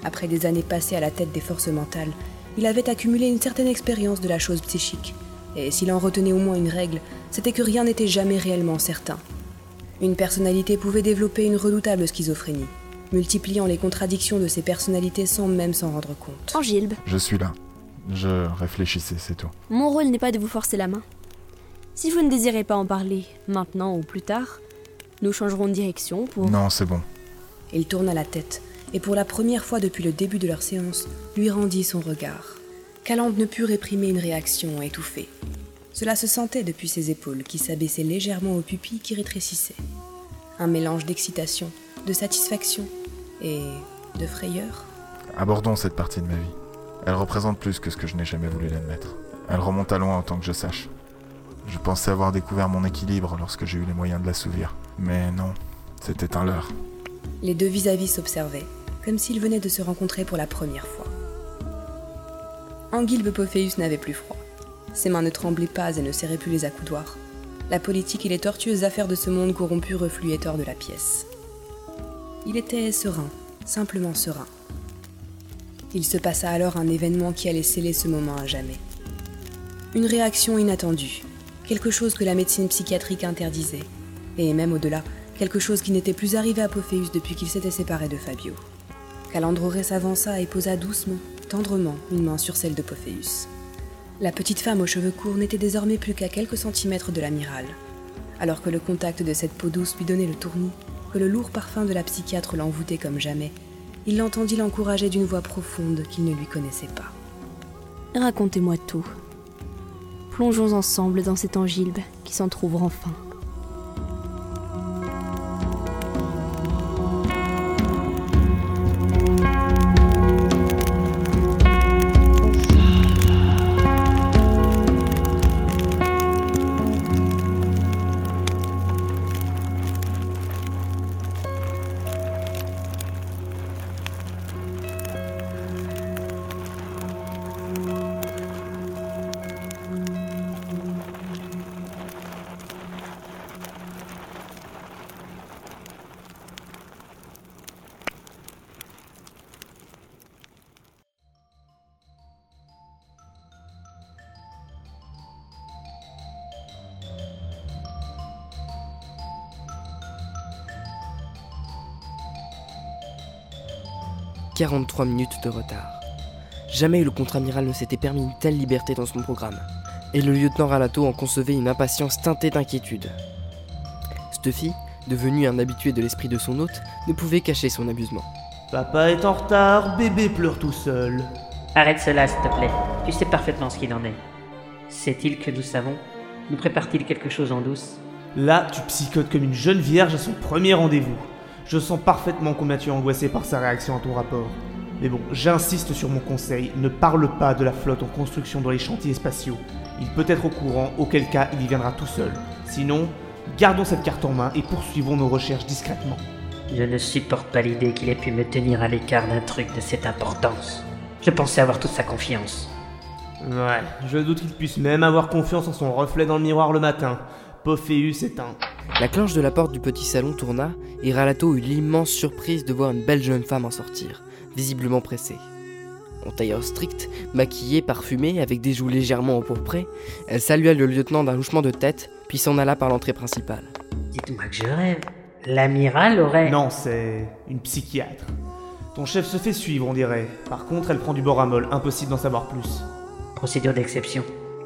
Après des années passées à la tête des forces mentales, il avait accumulé une certaine expérience de la chose psychique, et s'il en retenait au moins une règle, c'était que rien n'était jamais réellement certain. Une personnalité pouvait développer une redoutable schizophrénie, multipliant les contradictions de ses personnalités sans même s'en rendre compte. Angilbe, Je suis là. Je réfléchissais, c'est tout. mon rôle n'est pas de vous forcer la main. Si vous ne désirez pas en parler, maintenant ou plus tard, nous changerons de direction pour... Non, c'est bon. Il tourna la tête, et pour la première fois depuis le début de leur séance, lui rendit son regard. Calande ne put réprimer une réaction étouffée. Cela se sentait depuis ses épaules qui s'abaissaient légèrement aux pupilles qui rétrécissaient. Un mélange d'excitation, de satisfaction et de frayeur. Abordons cette partie de ma vie. Elle représente plus que ce que je n'ai jamais voulu l'admettre. Elle remonte à loin autant que je sache. Je pensais avoir découvert mon équilibre lorsque j'ai eu les moyens de l'assouvir. Mais non, c'était un leurre. Les deux vis-à-vis s'observaient, comme s'ils venaient de se rencontrer pour la première fois. Anguilbe Pophéus n'avait plus froid. Ses mains ne tremblaient pas et ne serraient plus les accoudoirs. la politique et les tortueuses affaires de ce monde corrompu refluaient hors de la pièce. Il était serein, simplement serein. Il se passa alors un événement qui allait sceller ce moment à jamais. Une réaction inattendue, quelque chose que la médecine psychiatrique interdisait, et même au-delà, quelque chose qui n'était plus arrivé à Pophéus depuis qu'il s'était séparé de Fabio. Calandrore s'avança et posa doucement, tendrement, une main sur celle de Pophéus. La petite femme aux cheveux courts n'était désormais plus qu'à quelques centimètres de l'amiral. Alors que le contact de cette peau douce lui donnait le tournis, que le lourd parfum de la psychiatre l'envoûtait comme jamais, il l'entendit l'encourager d'une voix profonde qu'il ne lui connaissait pas. Racontez-moi tout. Plongeons ensemble dans cet angilbe qui s'en trouve enfin. « 43 minutes de retard. Jamais le contre-amiral ne s'était permis une telle liberté dans son programme, et le lieutenant Ralato en concevait une impatience teintée d'inquiétude. Stuffy, devenu un habitué de l'esprit de son hôte, ne pouvait cacher son abusement. Papa est en retard, bébé pleure tout seul. Arrête cela, s'il te plaît. Tu sais parfaitement ce qu'il en est. Sait-il que nous savons? Nous prépare-t-il quelque chose en douce? Là, tu psychotes comme une jeune vierge à son premier rendez-vous. Je sens parfaitement combien tu es angoissé par sa réaction à ton rapport. Mais bon, j'insiste sur mon conseil, ne parle pas de la flotte en construction dans les chantiers spatiaux. Il peut être au courant, auquel cas il y viendra tout seul. Sinon, gardons cette carte en main et poursuivons nos recherches discrètement. Je ne supporte pas l'idée qu'il ait pu me tenir à l'écart d'un truc de cette importance. Je pensais avoir toute sa confiance. Ouais, je doute qu'il puisse même avoir confiance en son reflet dans le miroir le matin. Pophéus. La cloche de la porte du petit salon tourna et Ralato eut l'immense surprise de voir une belle jeune femme en sortir, visiblement pressée. En tailleur strict, maquillée, parfumée, avec des joues légèrement empourprées, elle salua le lieutenant d'un louchement de tête, puis s'en alla par l'entrée principale. Dites-moi que je rêve. L'amiral aurait... Non, c'est une psychiatre. Ton chef se fait suivre, on dirait. Par contre, elle prend du boramol, impossible d'en savoir plus. Procédure d'exception.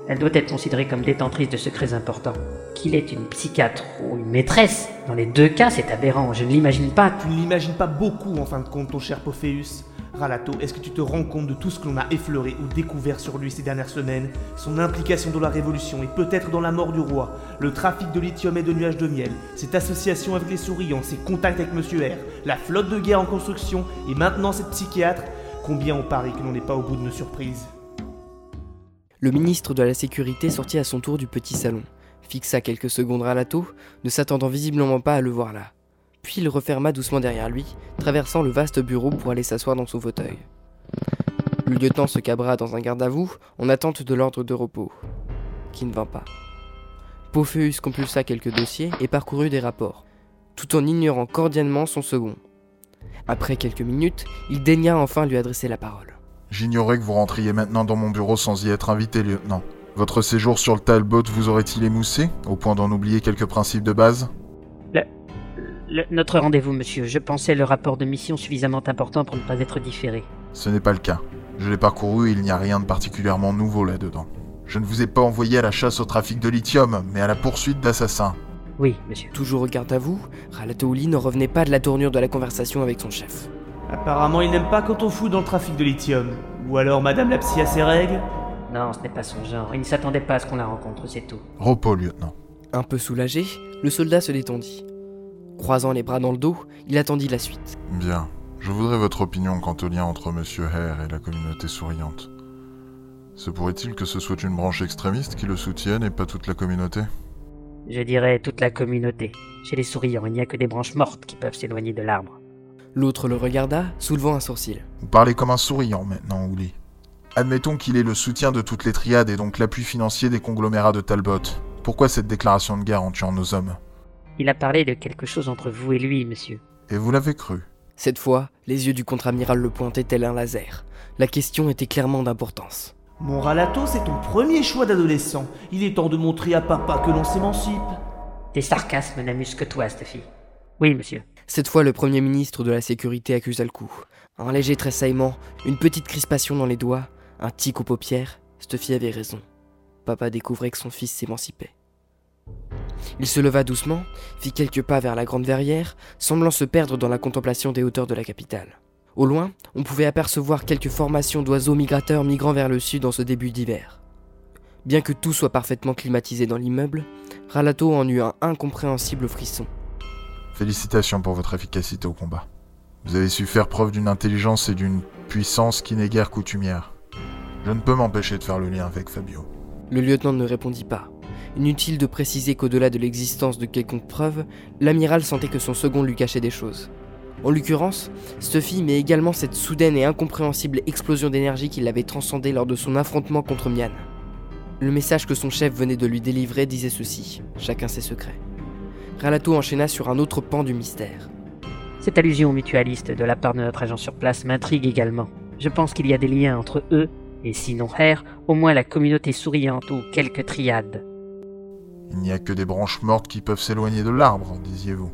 Elle doit être considérée comme détentrice de secrets importants. Qu'il est une psychiatre ou une maîtresse, dans les deux cas, c'est aberrant. Je ne l'imagine pas. Tu ne l'imagines pas beaucoup, en fin de compte, ton cher Pophéus. Ralato, est-ce que tu te rends compte de tout ce que l'on a effleuré ou découvert sur lui ces dernières semaines Son implication dans la révolution et peut-être dans la mort du roi, le trafic de lithium et de nuages de miel, cette association avec les souriants, ses contacts avec Monsieur R, la flotte de guerre en construction et maintenant cette psychiatre? Combien on parie que l'on n'est pas au bout de nos surprises? Le ministre de la Sécurité sortit à son tour du petit salon, fixa quelques secondes Ralato, ne s'attendant visiblement pas à le voir là puis il referma doucement derrière lui, traversant le vaste bureau pour aller s'asseoir dans son fauteuil. Le lieutenant se cabra dans un garde-à-vous en attente de l'ordre de repos, qui ne vint pas. Pophéus compulsa quelques dossiers et parcourut des rapports, tout en ignorant cordialement son second. Après quelques minutes, il daigna enfin lui adresser la parole. J'ignorais que vous rentriez maintenant dans mon bureau sans y être invité, lieutenant. Votre séjour sur le Talbot vous aurait-il émoussé, au point d'en oublier quelques principes de base? Le, notre rendez-vous, monsieur. Je pensais le rapport de mission suffisamment important pour ne pas être différé. Ce n'est pas le cas. Je l'ai parcouru et il n'y a rien de particulièrement nouveau là-dedans. Je ne vous ai pas envoyé à la chasse au trafic de lithium, mais à la poursuite d'assassins. Oui, monsieur. Toujours regarde à vous, Ralatouli ne revenait pas de la tournure de la conversation avec son chef. Apparemment, il n'aime pas quand on fout dans le trafic de lithium. Ou alors Madame la psy a ses règles? Non, ce n'est pas son genre. Il ne s'attendait pas à ce qu'on la rencontre, c'est tout. Repos, lieutenant. Un peu soulagé, le soldat se détendit. Croisant les bras dans le dos, il attendit la suite. Bien. Je voudrais votre opinion quant au lien entre Monsieur Hare et la communauté souriante. Se pourrait-il que ce soit une branche extrémiste qui le soutienne et pas toute la communauté? Je dirais toute la communauté. Chez les souriants, il n'y a que des branches mortes qui peuvent s'éloigner de l'arbre. L'autre le regarda, soulevant un sourcil. Vous parlez comme un souriant maintenant, Ouli. Admettons qu'il ait le soutien de toutes les triades et donc l'appui financier des conglomérats de Talbot. Pourquoi cette déclaration de guerre en tuant nos hommes? Il a parlé de quelque chose entre vous et lui, monsieur. Et vous l'avez cru? Cette fois, les yeux du contre-amiral le pointaient tel un laser. La question était clairement d'importance. Mon Ralato, c'est ton premier choix d'adolescent. Il est temps de montrer à papa que l'on s'émancipe. Tes sarcasmes n'amusent que toi, Stuffy. Oui, monsieur. Cette fois, le Premier ministre de la Sécurité accusa le coup. Un léger tressaillement, une petite crispation dans les doigts, un tic aux paupières. Stuffy avait raison. Papa découvrait que son fils s'émancipait. Il se leva doucement, fit quelques pas vers la grande verrière, semblant se perdre dans la contemplation des hauteurs de la capitale. Au loin, on pouvait apercevoir quelques formations d'oiseaux migrateurs migrant vers le sud en ce début d'hiver. Bien que tout soit parfaitement climatisé dans l'immeuble, Ralato en eut un incompréhensible frisson. Félicitations pour votre efficacité au combat. Vous avez su faire preuve d'une intelligence et d'une puissance qui n'est guère coutumière. Je ne peux m'empêcher de faire le lien avec Fabio. Le lieutenant ne répondit pas. Inutile de préciser qu'au-delà de l'existence de quelconque preuve, l'amiral sentait que son second lui cachait des choses. En l'occurrence, Stuffy, mais également cette soudaine et incompréhensible explosion d'énergie qui l'avait transcendé lors de son affrontement contre Mian. Le message que son chef venait de lui délivrer disait ceci chacun ses secrets. Ralato enchaîna sur un autre pan du mystère. Cette allusion mutualiste de la part de notre agent sur place m'intrigue également. Je pense qu'il y a des liens entre eux, et sinon R, au moins la communauté souriante ou quelques triades. Il n'y a que des branches mortes qui peuvent s'éloigner de l'arbre, disiez-vous.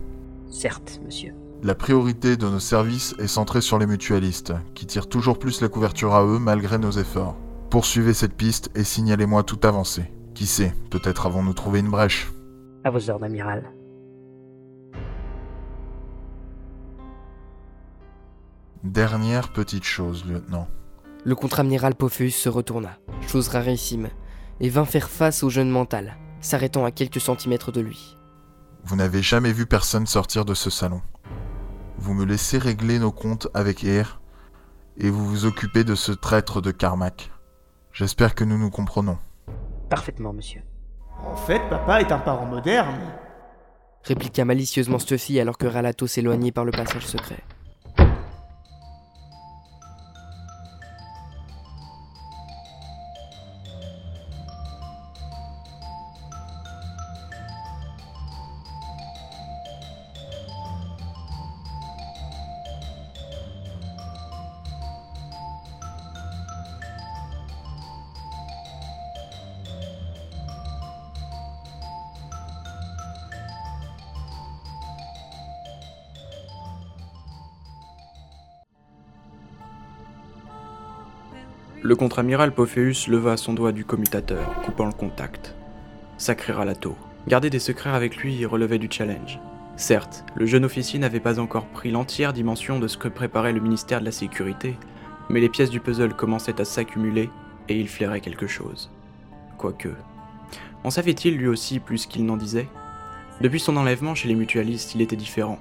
Certes, monsieur. La priorité de nos services est centrée sur les mutualistes, qui tirent toujours plus la couverture à eux malgré nos efforts. Poursuivez cette piste et signalez-moi toute avancée. Qui sait, peut-être avons-nous trouvé une brèche. À vos ordres, amiral. Dernière petite chose, lieutenant. Le contre-amiral Pophéus se retourna, chose rarissime, et vint faire face au jeune mental, s'arrêtant à quelques centimètres de lui. Vous n'avez jamais vu personne sortir de ce salon. Vous me laissez régler nos comptes avec Air, et vous vous occupez de ce traître de Carmack. J'espère que nous nous comprenons. Parfaitement, monsieur. En fait, papa est un parent moderne. Répliqua malicieusement Stuffy alors que Ralato s'éloignait par le passage secret. Le contre-amiral Pophéus leva son doigt du commutateur, coupant le contact. Sacré Ralato. Garder des secrets avec lui relevait du challenge. Certes, le jeune officier n'avait pas encore pris l'entière dimension de ce que préparait le ministère de la Sécurité, mais les pièces du puzzle commençaient à s'accumuler et il flairait quelque chose. Quoique. En savait-il lui aussi plus qu'il n'en disait? Depuis son enlèvement chez les mutualistes, il était différent.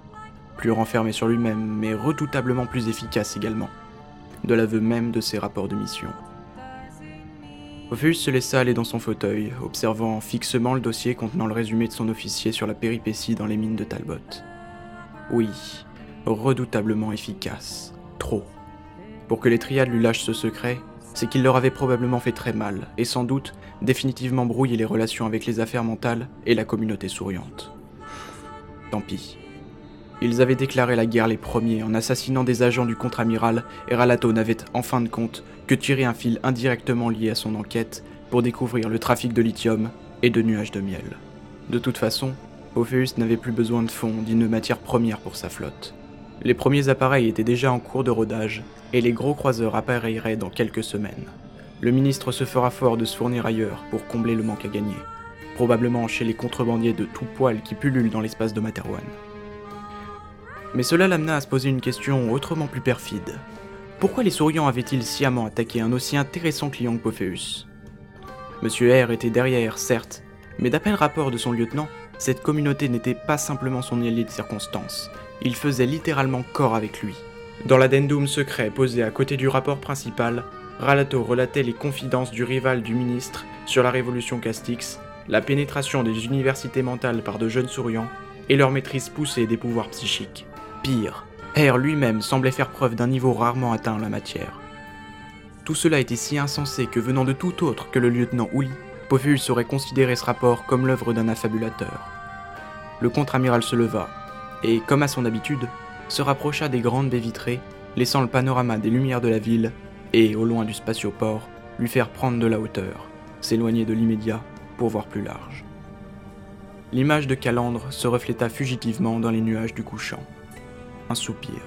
Plus renfermé sur lui-même, mais redoutablement plus efficace également de l'aveu même de ses rapports de mission. Ophéus se laissa aller dans son fauteuil, observant fixement le dossier contenant le résumé de son officier sur la péripétie dans les mines de Talbot. Oui, redoutablement efficace. Trop. Pour que les triades lui lâchent ce secret, c'est qu'il leur avait probablement fait très mal, et sans doute définitivement brouillé les relations avec les affaires mentales et la communauté souriante. Tant pis. Ils avaient déclaré la guerre les premiers en assassinant des agents du contre-amiral, et Ralato n'avait en fin de compte que tiré un fil indirectement lié à son enquête pour découvrir le trafic de lithium et de nuages de miel. De toute façon, Ophéus n'avait plus besoin de fonds d'une matière première pour sa flotte. Les premiers appareils étaient déjà en cours de rodage, et les gros croiseurs appareilleraient dans quelques semaines. Le ministre se fera fort de se fournir ailleurs pour combler le manque à gagner, probablement chez les contrebandiers de tout poil qui pullulent dans l'espace de Materwan. Mais cela l'amena à se poser une question autrement plus perfide. Pourquoi les souriants avaient-ils sciemment attaqué un aussi intéressant client que Pophéus? Monsieur R était derrière, certes, mais d'après le rapport de son lieutenant, cette communauté n'était pas simplement son allié de circonstance, il faisait littéralement corps avec lui. Dans l'addendum secret posé à côté du rapport principal, Ralato relatait les confidences du rival du ministre sur la révolution Castix, la pénétration des universités mentales par de jeunes souriants et leur maîtrise poussée des pouvoirs psychiques. Pire, R lui-même semblait faire preuve d'un niveau rarement atteint en la matière. Tout cela était si insensé que venant de tout autre que le lieutenant Ouli, Pophéus aurait considéré ce rapport comme l'œuvre d'un affabulateur. Le contre-amiral se leva, et, comme à son habitude, se rapprocha des grandes baies vitrées, laissant le panorama des lumières de la ville, et, au loin du spatioport, lui faire prendre de la hauteur, s'éloigner de l'immédiat pour voir plus large. L'image de Calandre se refléta fugitivement dans les nuages du couchant. Un soupir.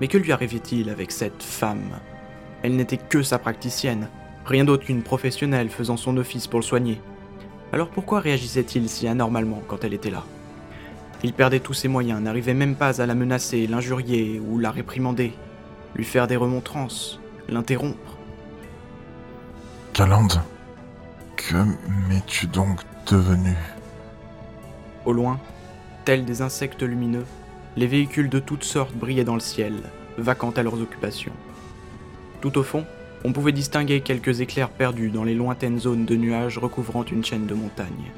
Mais que lui arrivait-il avec cette femme? Elle n'était que sa praticienne, rien d'autre qu'une professionnelle faisant son office pour le soigner. Alors pourquoi réagissait-il si anormalement quand elle était là? Il perdait tous ses moyens, n'arrivait même pas à la menacer, l'injurier ou la réprimander, lui faire des remontrances, l'interrompre. Calande, que m'es-tu donc devenu Au loin, tels des insectes lumineux, les véhicules de toutes sortes brillaient dans le ciel, vacants à leurs occupations. Tout au fond, on pouvait distinguer quelques éclairs perdus dans les lointaines zones de nuages recouvrant une chaîne de montagnes.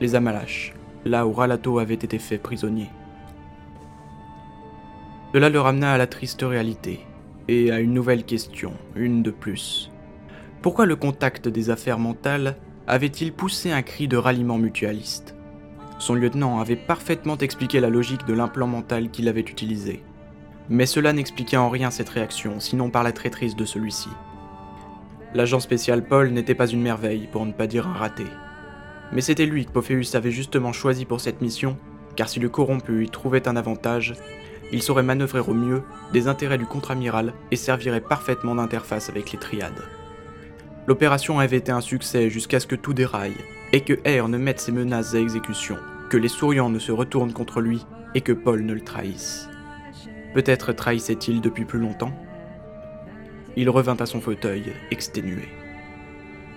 Les Amalaches, là où Ralato avait été fait prisonnier. Cela le ramena à la triste réalité, et à une nouvelle question, une de plus. Pourquoi le contact des affaires mentales avait-il poussé un cri de ralliement mutualiste? Son lieutenant avait parfaitement expliqué la logique de l'implant mental qu'il avait utilisé. Mais cela n'expliquait en rien cette réaction, sinon par la traîtrise de celui-ci. L'agent spécial Paul n'était pas une merveille, pour ne pas dire un raté. Mais c'était lui que Pophéus avait justement choisi pour cette mission, car si le corrompu y trouvait un avantage, il saurait manœuvrer au mieux des intérêts du contre-amiral et servirait parfaitement d'interface avec les triades. L'opération avait été un succès jusqu'à ce que tout déraille, et que R ne mette ses menaces à exécution, que les souriants ne se retournent contre lui, et que Paul ne le trahisse. Peut-être trahissait-il depuis plus longtemps? Il revint à son fauteuil, exténué.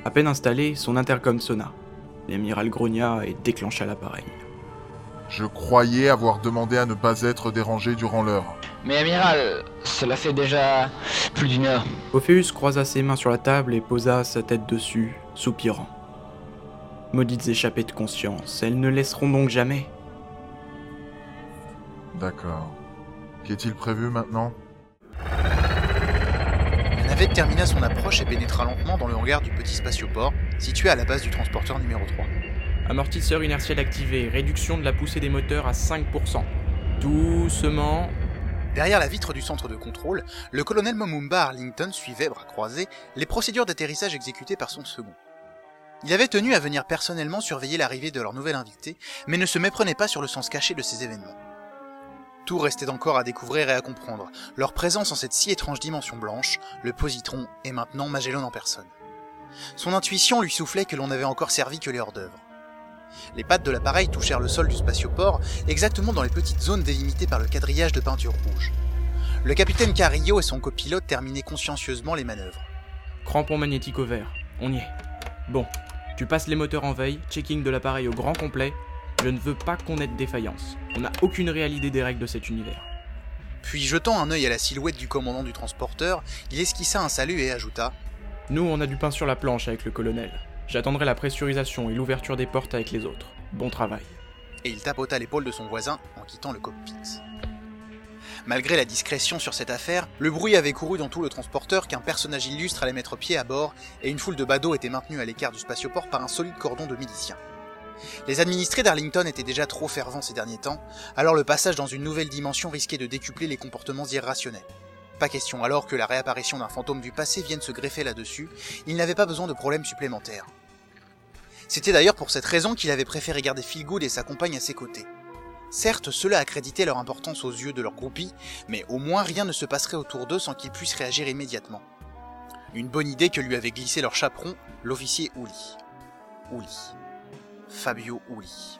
À peine installé, son intercom sonna. L'amiral grogna et déclencha l'appareil. Je croyais avoir demandé à ne pas être dérangé durant l'heure. Mais amiral, cela fait déjà plus d'une heure. Ophéus croisa ses mains sur la table et posa sa tête dessus, soupirant. Maudites échappées de conscience, elles ne laisseront donc jamais. D'accord. Qu'est-il prévu maintenant? La navette termina son approche et pénétra lentement dans le hangar du petit spatioport, situé à la base du transporteur numéro 3. Amortisseur inertiel activé, réduction de la poussée des moteurs à 5%. Doucement. Derrière la vitre du centre de contrôle, le colonel Momumba Arlington suivait, bras croisés, les procédures d'atterrissage exécutées par son second. Il avait tenu à venir personnellement surveiller l'arrivée de leur nouvel invité, mais ne se méprenait pas sur le sens caché de ces événements. Tout restait encore à découvrir et à comprendre. Leur présence en cette si étrange dimension blanche, le positron et maintenant Magellan en personne. Son intuition lui soufflait que l'on n'avait encore servi que les hors-d'œuvre. Les pattes de l'appareil touchèrent le sol du spatioport, exactement dans les petites zones délimitées par le quadrillage de peinture rouge. Le capitaine Carrillo et son copilote terminaient consciencieusement les manœuvres. Crampon magnétique au vert, on y est. Bon, tu passes les moteurs en veille, checking de l'appareil au grand complet. Je ne veux pas qu'on ait de défaillance. On n'a aucune réelle idée des règles de cet univers. Puis jetant un œil à la silhouette du commandant du transporteur, il esquissa un salut et ajouta Nous, on a du pain sur la planche avec le colonel. J'attendrai la pressurisation et l'ouverture des portes avec les autres. Bon travail. Et il tapota l'épaule de son voisin en quittant le cockpit. Malgré la discrétion sur cette affaire, le bruit avait couru dans tout le transporteur qu'un personnage illustre allait mettre pied à bord et une foule de badauds était maintenue à l'écart du spatioport par un solide cordon de miliciens. Les administrés d'Arlington étaient déjà trop fervents ces derniers temps, alors le passage dans une nouvelle dimension risquait de décupler les comportements irrationnels. Pas question alors que la réapparition d'un fantôme du passé vienne se greffer là-dessus, il n'avait pas besoin de problèmes supplémentaires. C'était d'ailleurs pour cette raison qu'il avait préféré garder Philgood et sa compagne à ses côtés. Certes, cela accréditait leur importance aux yeux de leur groupie, mais au moins rien ne se passerait autour d'eux sans qu'ils puissent réagir immédiatement. Une bonne idée que lui avait glissé leur chaperon, l'officier Ouli. Ouli. Fabio Ouli.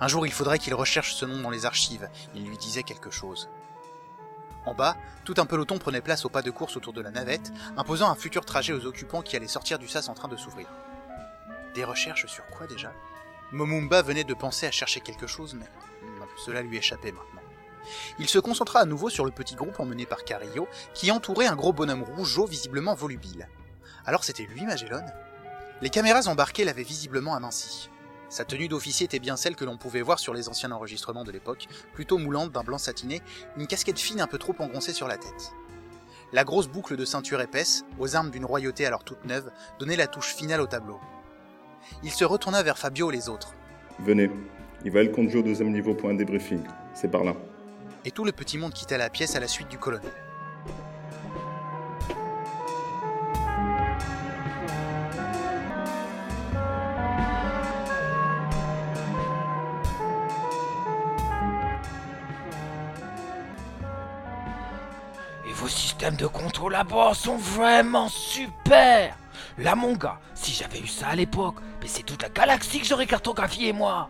Un jour, il faudrait qu'il recherche ce nom dans les archives, il lui disait quelque chose. En bas, tout un peloton prenait place au pas de course autour de la navette, imposant un futur trajet aux occupants qui allaient sortir du sas en train de s'ouvrir. Des recherches sur quoi déjà? Momumba venait de penser à chercher quelque chose, mais cela lui échappait maintenant. Il se concentra à nouveau sur le petit groupe emmené par Carillo, qui entourait un gros bonhomme rougeau visiblement volubile. Alors c'était lui, Magellan? Les caméras embarquées l'avaient visiblement aminci. Sa tenue d'officier était bien celle que l'on pouvait voir sur les anciens enregistrements de l'époque, plutôt moulante d'un blanc satiné, une casquette fine un peu trop engoncée sur la tête. La grosse boucle de ceinture épaisse, aux armes d'une royauté alors toute neuve, donnait la touche finale au tableau. Il se retourna vers Fabio et les autres. Venez, il va le conduire au deuxième niveau pour un débriefing. C'est par là. Et tout le petit monde quitta la pièce à la suite du colonel. Et vos systèmes de contrôle à bord sont vraiment super Là, mon gars, si j'avais eu ça à l'époque, mais c'est toute la galaxie que j'aurais cartographié, moi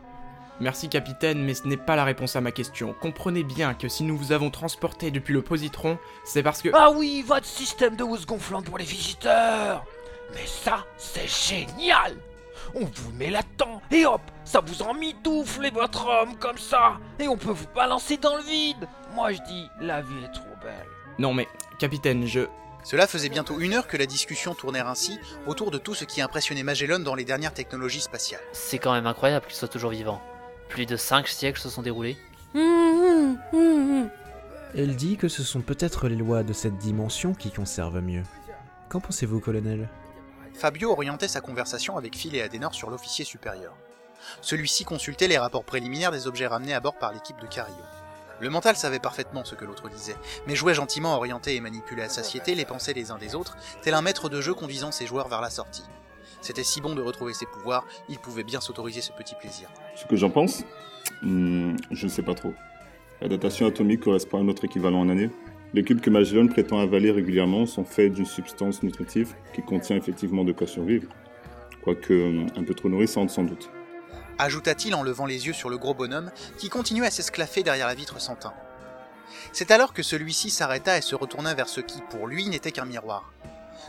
Merci capitaine, mais ce n'est pas la réponse à ma question. Comprenez bien que si nous vous avons transporté depuis le positron, c'est parce que... Ah oui, votre système de housse gonflante pour les visiteurs Mais ça, c'est génial On vous met là-dedans, et hop, ça vous en mitoufle votre homme comme ça Et on peut vous balancer dans le vide Moi je dis, la vie est trop belle. Non mais, capitaine, je... Cela faisait bientôt une heure que la discussion tournait ainsi autour de tout ce qui impressionnait Magellan dans les dernières technologies spatiales. C'est quand même incroyable qu'il soit toujours vivant. Plus de 5 siècles se sont déroulés. Elle dit que ce sont peut-être les lois de cette dimension qui conservent mieux. Qu'en pensez-vous, colonel? Fabio orientait sa conversation avec Phil et Adenor sur l'officier supérieur. Celui-ci consultait les rapports préliminaires des objets ramenés à bord par l'équipe de Carillo. Le mental savait parfaitement ce que l'autre disait, mais jouait gentiment à orienter et manipuler à satiété les pensées des uns des autres, tel un maître de jeu conduisant ses joueurs vers la sortie. C'était si bon de retrouver ses pouvoirs, il pouvait bien s'autoriser ce petit plaisir. Ce que j'en pense Hmm, Je ne sais pas trop. La datation atomique correspond à notre équivalent en année. Les cubes que Magellan prétend avaler régulièrement sont faits d'une substance nutritive qui contient effectivement de quoi survivre. Quoique hum, un peu trop nourrissante sans doute. Ajouta-t-il en levant les yeux sur le gros bonhomme qui continuait à s'esclaffer derrière la vitre sans teint. C'est alors que celui-ci s'arrêta et se retourna vers ce qui, pour lui, n'était qu'un miroir.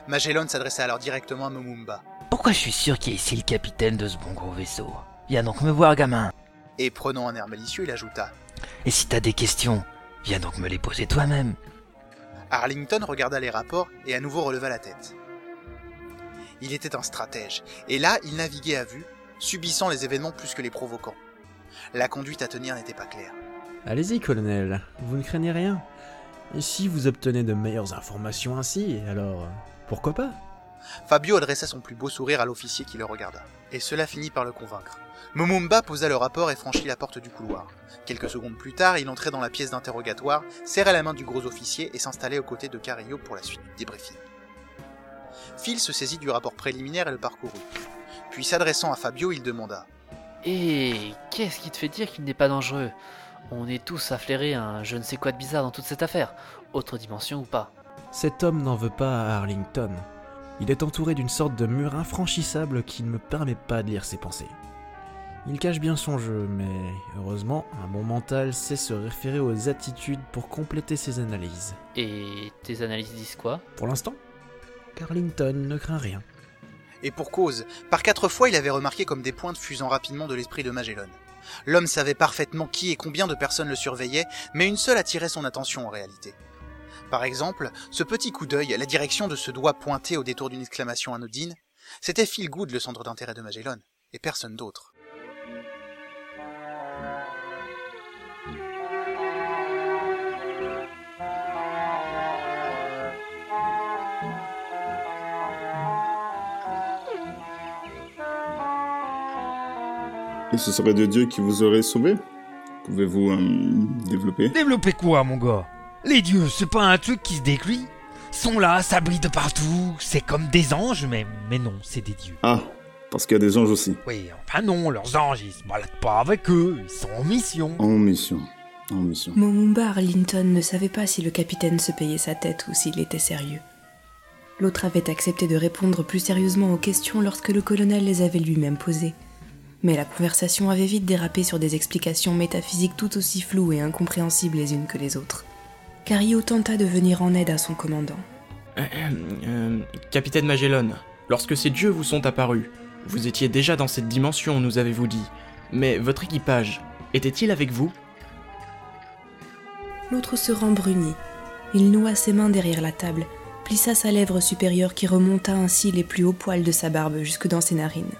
Magellan s'adressa alors directement à Momumba. Pourquoi je suis sûr qu'il y a ici le capitaine de ce bon gros vaisseau Viens donc me voir, gamin. Et prenant un air malicieux, il ajouta Et si t'as des questions, viens donc me les poser toi-même. Arlington regarda les rapports et à nouveau releva la tête. Il était un stratège, et là il naviguait à vue, subissant les événements plus que les provoquant. La conduite à tenir n'était pas claire. Allez-y, colonel, vous ne craignez rien? Et si vous obtenez de meilleures informations ainsi, alors pourquoi pas? Fabio adressa son plus beau sourire à l'officier qui le regarda, et cela finit par le convaincre. Momumba posa le rapport et franchit la porte du couloir. Quelques secondes plus tard, il entrait dans la pièce d'interrogatoire, serrait la main du gros officier et s'installait aux côtés de Carillo pour la suite du débriefing. Phil se saisit du rapport préliminaire et le parcourut. Puis s'adressant à Fabio, il demanda Et qu'est-ce qui te fait dire qu'il n'est pas dangereux? On est tous à flairer un je ne sais quoi de bizarre dans toute cette affaire, autre dimension ou pas. Cet homme n'en veut pas à Arlington. Il est entouré d'une sorte de mur infranchissable qui ne me permet pas de lire ses pensées. Il cache bien son jeu, mais heureusement, un bon mental sait se référer aux attitudes pour compléter ses analyses. Et tes analyses disent quoi? Pour l'instant, Carlington ne craint rien. Et pour cause, par quatre fois il avait remarqué comme des pointes fusant rapidement de l'esprit de Magellan. L'homme savait parfaitement qui et combien de personnes le surveillaient, mais une seule attirait son attention en réalité. Par exemple, ce petit coup d'œil, la direction de ce doigt pointé au détour d'une exclamation anodine, c'était Phil Good le centre d'intérêt de Magellan, et personne d'autre. Et ce serait de Dieu qui vous aurait sauvé Pouvez-vous euh, développer? Développer quoi, mon gars? Les dieux, c'est pas un truc qui se décrit Ils sont là, ça brille de partout, c'est comme des anges, mais, mais non, c'est des dieux. Ah, parce qu'il y a des anges aussi. Oui, enfin non, leurs anges, ils se baladent pas avec eux, ils sont en mission. En mission. En mission. Momumba Arlington ne savait pas si le capitaine se payait sa tête ou s'il était sérieux. L'autre avait accepté de répondre plus sérieusement aux questions lorsque le colonel les avait lui-même posées. Mais la conversation avait vite dérapé sur des explications métaphysiques tout aussi floues et incompréhensibles les unes que les autres. Cario tenta de venir en aide à son commandant. Euh, euh, capitaine Magellan, lorsque ces dieux vous sont apparus, vous étiez déjà dans cette dimension, nous avez-vous dit. Mais votre équipage, était-il avec vous? L'autre se rembrunit. Il noua ses mains derrière la table, plissa sa lèvre supérieure qui remonta ainsi les plus hauts poils de sa barbe jusque dans ses narines.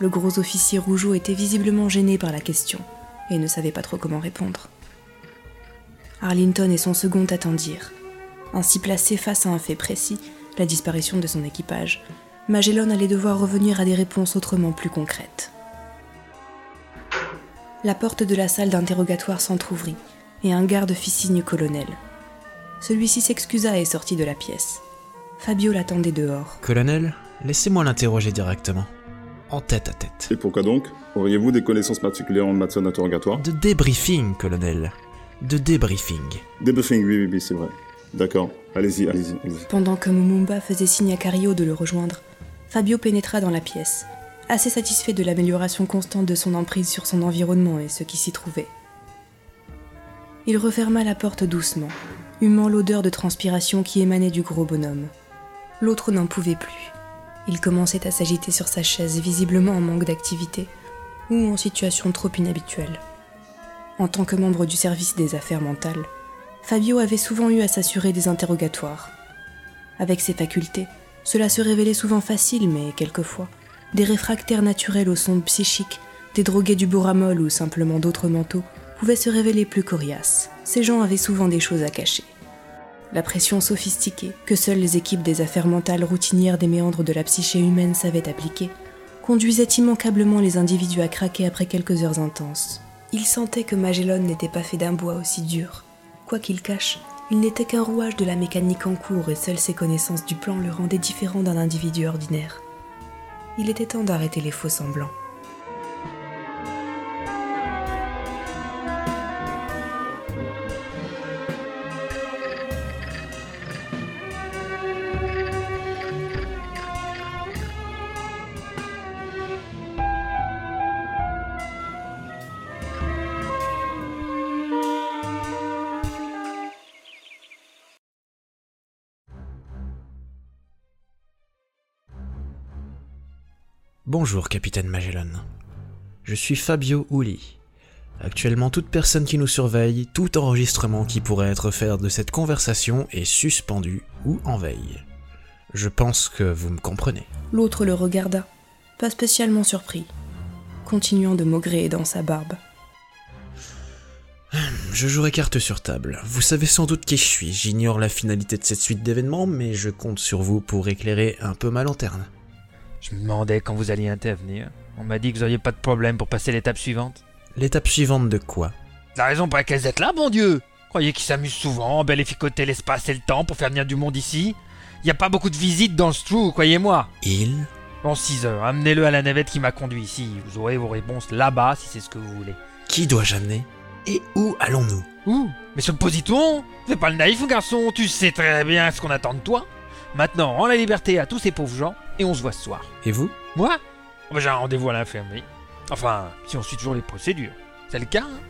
Le gros officier rougeau était visiblement gêné par la question et ne savait pas trop comment répondre. Arlington et son second attendirent. Ainsi placés face à un fait précis, la disparition de son équipage, Magellan allait devoir revenir à des réponses autrement plus concrètes. La porte de la salle d'interrogatoire s'entr'ouvrit et un garde fit signe au colonel. Celui-ci s'excusa et sortit de la pièce. Fabio l'attendait dehors. Colonel, laissez-moi l'interroger directement. En tête à tête. Et pourquoi donc? Auriez-vous des connaissances particulières en matière d'interrogatoire? De débriefing, colonel. De débriefing. Débriefing, oui, oui, oui, c'est vrai. D'accord. Allez-y, allez-y, allez-y. Pendant que Mumumba faisait signe à Cario de le rejoindre, Fabio pénétra dans la pièce, assez satisfait de l'amélioration constante de son emprise sur son environnement et ce qui s'y trouvait. Il referma la porte doucement, humant l'odeur de transpiration qui émanait du gros bonhomme. L'autre n'en pouvait plus. Il commençait à s'agiter sur sa chaise, visiblement en manque d'activité ou en situation trop inhabituelle. En tant que membre du service des affaires mentales, Fabio avait souvent eu à s'assurer des interrogatoires. Avec ses facultés, cela se révélait souvent facile, mais quelquefois, des réfractaires naturels aux sondes psychiques, des drogués du boramol ou simplement d'autres manteaux pouvaient se révéler plus coriaces. Ces gens avaient souvent des choses à cacher. La pression sophistiquée que seules les équipes des affaires mentales routinières des méandres de la psyché humaine savaient appliquer conduisait immanquablement les individus à craquer après quelques heures intenses. Il sentait que Magellan n'était pas fait d'un bois aussi dur. Quoi qu'il cache, il n'était qu'un rouage de la mécanique en cours et seules ses connaissances du plan le rendaient différent d'un individu ordinaire. Il était temps d'arrêter les faux semblants. Bonjour, capitaine Magellan. Je suis Fabio Uli. Actuellement, toute personne qui nous surveille, tout enregistrement qui pourrait être fait de cette conversation est suspendu ou en veille. Je pense que vous me comprenez. L'autre le regarda, pas spécialement surpris, continuant de maugréer dans sa barbe. Je jouerai carte sur table. Vous savez sans doute qui je suis. J'ignore la finalité de cette suite d'événements, mais je compte sur vous pour éclairer un peu ma lanterne. Je me demandais quand vous alliez intervenir. On m'a dit que vous auriez pas de problème pour passer l'étape suivante. L'étape suivante de quoi? La raison pour laquelle vous êtes là, bon Dieu! Croyez qu'ils s'amusent souvent, bellificoter l'espace et le temps pour faire venir du monde ici? Y a pas beaucoup de visites dans ce trou, croyez-moi. Il? Bon, 6 heures, amenez-le à la navette qui m'a conduit ici. Vous aurez vos réponses là-bas si c'est ce que vous voulez. Qui dois-je amener? Et où allons-nous? Où? Mais sur le positron Fais pas le naïf, garçon, tu sais très bien ce qu'on attend de toi. Maintenant, rends la liberté à tous ces pauvres gens et on se voit ce soir. Et vous? Moi? Oh, bah, J'ai un rendez-vous à l'infirmerie. Enfin, si on suit toujours les procédures. C'est le cas, hein?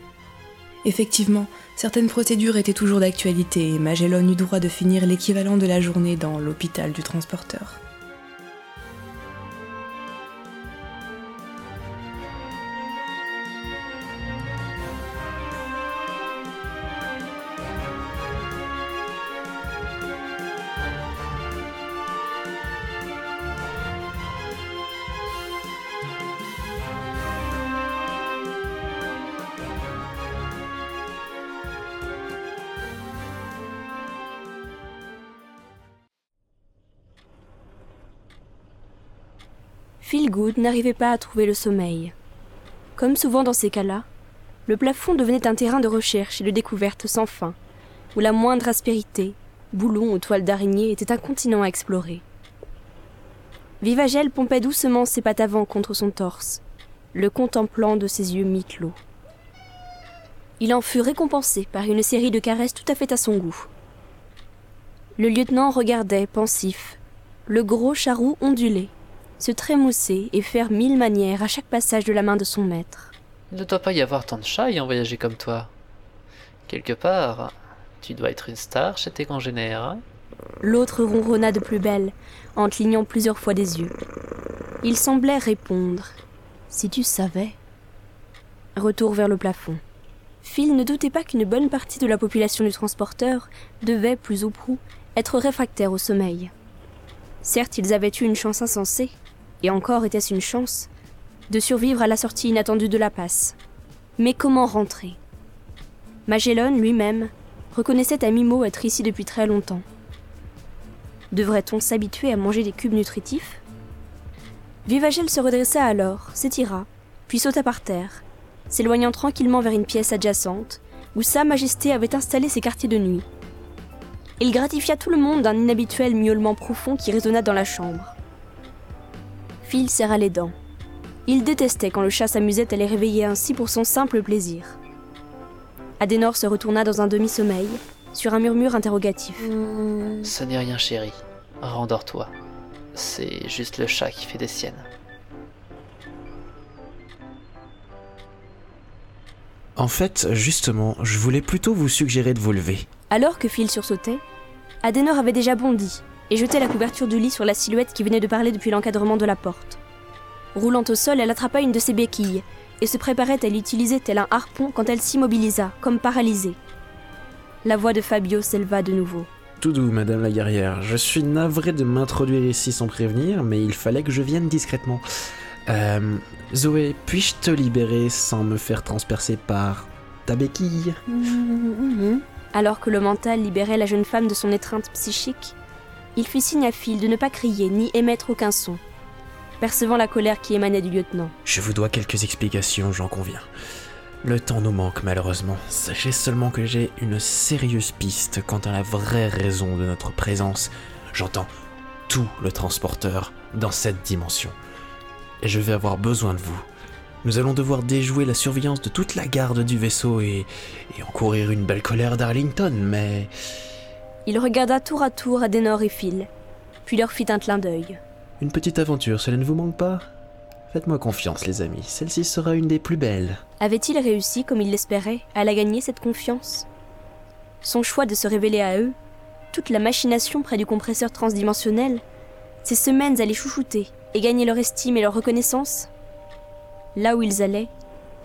Effectivement, certaines procédures étaient toujours d'actualité et Magellan eut droit de finir l'équivalent de la journée dans l'hôpital du transporteur. Philgood n'arrivait pas à trouver le sommeil. Comme souvent dans ces cas-là, le plafond devenait un terrain de recherche et de découverte sans fin, où la moindre aspérité, boulon ou toile d'araignée était un continent à explorer. Vivagel pompait doucement ses pattes avant contre son torse, le contemplant de ses yeux mi-clos. Il en fut récompensé par une série de caresses tout à fait à son goût. Le lieutenant regardait, pensif, le gros charroux ondulé, se trémousser et faire mille manières à chaque passage de la main de son maître. Il ne doit pas y avoir tant de chats ayant voyagé comme toi. Quelque part, tu dois être une star chez tes congénères. L'autre ronronna de plus belle, en clignant plusieurs fois des yeux. Il semblait répondre Si tu savais. Retour vers le plafond. Phil ne doutait pas qu'une bonne partie de la population du transporteur devait, plus ou prou, être réfractaire au sommeil. Certes, ils avaient eu une chance insensée, et encore était-ce une chance, de survivre à la sortie inattendue de la passe. Mais comment rentrer? Magellan lui-même reconnaissait à mi-mot être ici depuis très longtemps. Devrait-on s'habituer à manger des cubes nutritifs? Vivagel se redressa alors, s'étira, puis sauta par terre, s'éloignant tranquillement vers une pièce adjacente, où Sa Majesté avait installé ses quartiers de nuit. Il gratifia tout le monde d'un inhabituel miaulement profond qui résonna dans la chambre. Phil serra les dents. Il détestait quand le chat s'amusait à les réveiller ainsi pour son simple plaisir. Adenor se retourna dans un demi-sommeil, sur un murmure interrogatif. Ce n'est rien, chérie. Rendors-toi. C'est juste le chat qui fait des siennes. En fait, justement, je voulais plutôt vous suggérer de vous lever. Alors que Phil sursautait, Adenor avait déjà bondi et jeté la couverture du lit sur la silhouette qui venait de parler depuis l'encadrement de la porte. Roulant au sol, elle attrapa une de ses béquilles et se préparait à l'utiliser tel un harpon quand elle s'immobilisa, comme paralysée. La voix de Fabio s'éleva de nouveau. Tout doux, madame la guerrière. Je suis navré de m'introduire ici sans prévenir, mais il fallait que je vienne discrètement. Euh, Zoé, puis-je te libérer sans me faire transpercer par ta béquille? Alors que le mental libérait la jeune femme de son étreinte psychique, il fit signe à Phil de ne pas crier ni émettre aucun son, percevant la colère qui émanait du lieutenant. Je vous dois quelques explications, j'en conviens. Le temps nous manque malheureusement. Sachez seulement que j'ai une sérieuse piste quant à la vraie raison de notre présence. J'entends tout le transporteur dans cette dimension. Et je vais avoir besoin de vous. Nous allons devoir déjouer la surveillance de toute la garde du vaisseau et, encourir une belle colère d'Arlington, mais... Il regarda tour à tour Adenor et Phil, puis leur fit un clin d'œil. Une petite aventure, cela ne vous manque pas? Faites-moi confiance, les amis, celle-ci sera une des plus belles. Avait-il réussi, comme il l'espérait, à la gagner, cette confiance? Son choix de se révéler à eux, toute la machination près du compresseur transdimensionnel, ces semaines à les chouchouter et gagner leur estime et leur reconnaissance? Là où ils allaient,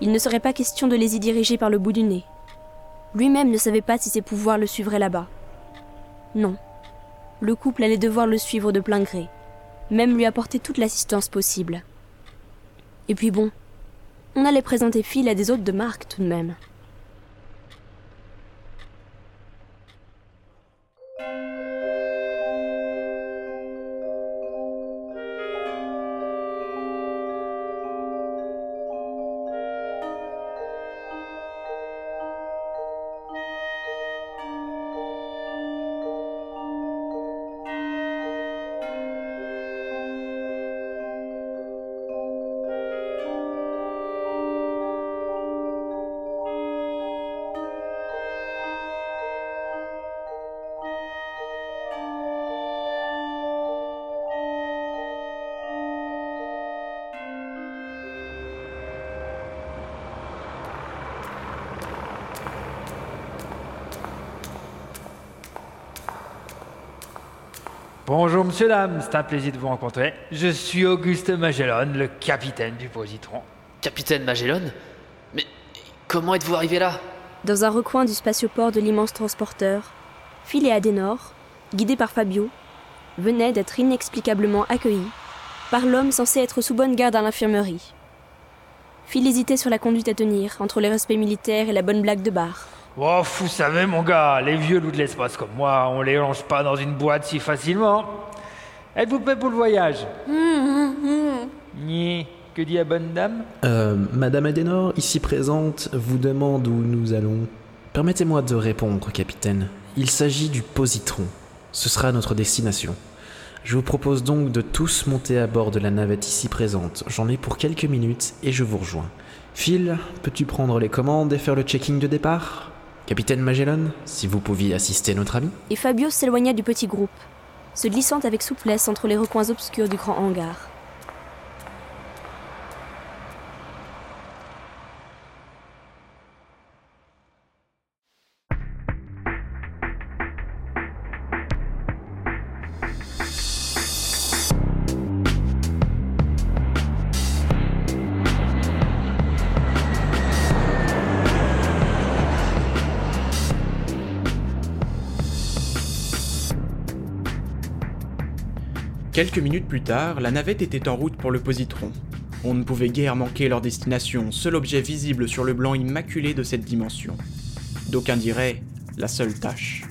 il ne serait pas question de les y diriger par le bout du nez. Lui-même ne savait pas si ses pouvoirs le suivraient là-bas. Non. Le couple allait devoir le suivre de plein gré, même lui apporter toute l'assistance possible. Et puis bon, on allait présenter Phil à des hôtes de marque tout de même. Bonjour monsieur, dame, c'est un plaisir de vous rencontrer. Je suis Auguste Magellan, le capitaine du Positron. Capitaine Magellan Mais comment êtes-vous arrivé là? Dans un recoin du spatioport de l'immense transporteur, Phil et Adenor, guidés par Fabio, venaient d'être inexplicablement accueillis par l'homme censé être sous bonne garde à l'infirmerie. Phil hésitait sur la conduite à tenir entre les respects militaires et la bonne blague de bar. Oh, vous savez, mon gars, les vieux loups de l'espace comme moi, on les lance pas dans une boîte si facilement. Êtes-vous prêt pour le voyage Ni, que dit la bonne dame Euh, Madame Adenor, ici présente, vous demande où nous allons. Permettez-moi de répondre, capitaine. Il s'agit du positron. Ce sera notre destination. Je vous propose donc de tous monter à bord de la navette ici présente. J'en ai pour quelques minutes et je vous rejoins. Phil, peux-tu prendre les commandes et faire le checking de départ? Capitaine Magellan, si vous pouviez assister notre ami Et Fabio s'éloigna du petit groupe, se glissant avec souplesse entre les recoins obscurs du grand hangar. Quelques minutes plus tard, la navette était en route pour le positron. On ne pouvait guère manquer leur destination, seul objet visible sur le blanc immaculé de cette dimension. D'aucuns diraient la seule tâche.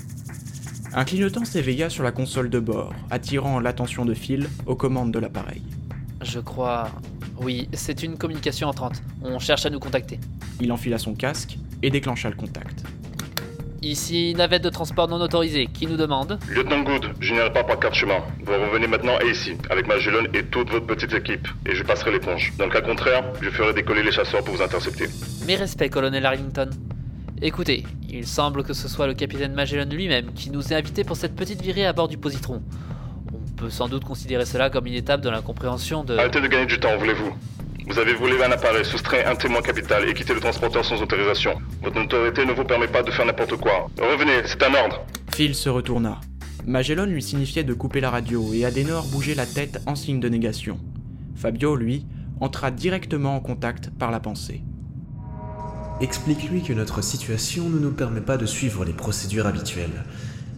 Un clignotant s'éveilla sur la console de bord, attirant l'attention de Phil aux commandes de l'appareil. Je crois. Oui, c'est une communication entrante. On cherche à nous contacter. Il enfila son casque et déclencha le contact. Ici, navette de transport non autorisée. Qui nous demande Lieutenant Good, je n'irai pas par quatre chemins. Vous revenez maintenant et ici, avec Magellan et toute votre petite équipe, et je passerai l'éponge. Dans le cas contraire, je ferai décoller les chasseurs pour vous intercepter. Mes respects, colonel Arlington. Écoutez, il semble que ce soit le capitaine Magellan lui-même qui nous ait invités pour cette petite virée à bord du positron. On peut sans doute considérer cela comme une étape dans la compréhension de... Arrêtez de gagner du temps, voulez-vous? Vous avez volé un appareil, soustrait un témoin capital et quitté le transporteur sans autorisation. Votre notoriété ne vous permet pas de faire n'importe quoi. Revenez, c'est un ordre. Phil se retourna. Magellan lui signifiait de couper la radio et Adenor bougeait la tête en signe de négation. Fabio, lui, entra directement en contact par la pensée. Explique-lui que notre situation ne nous permet pas de suivre les procédures habituelles,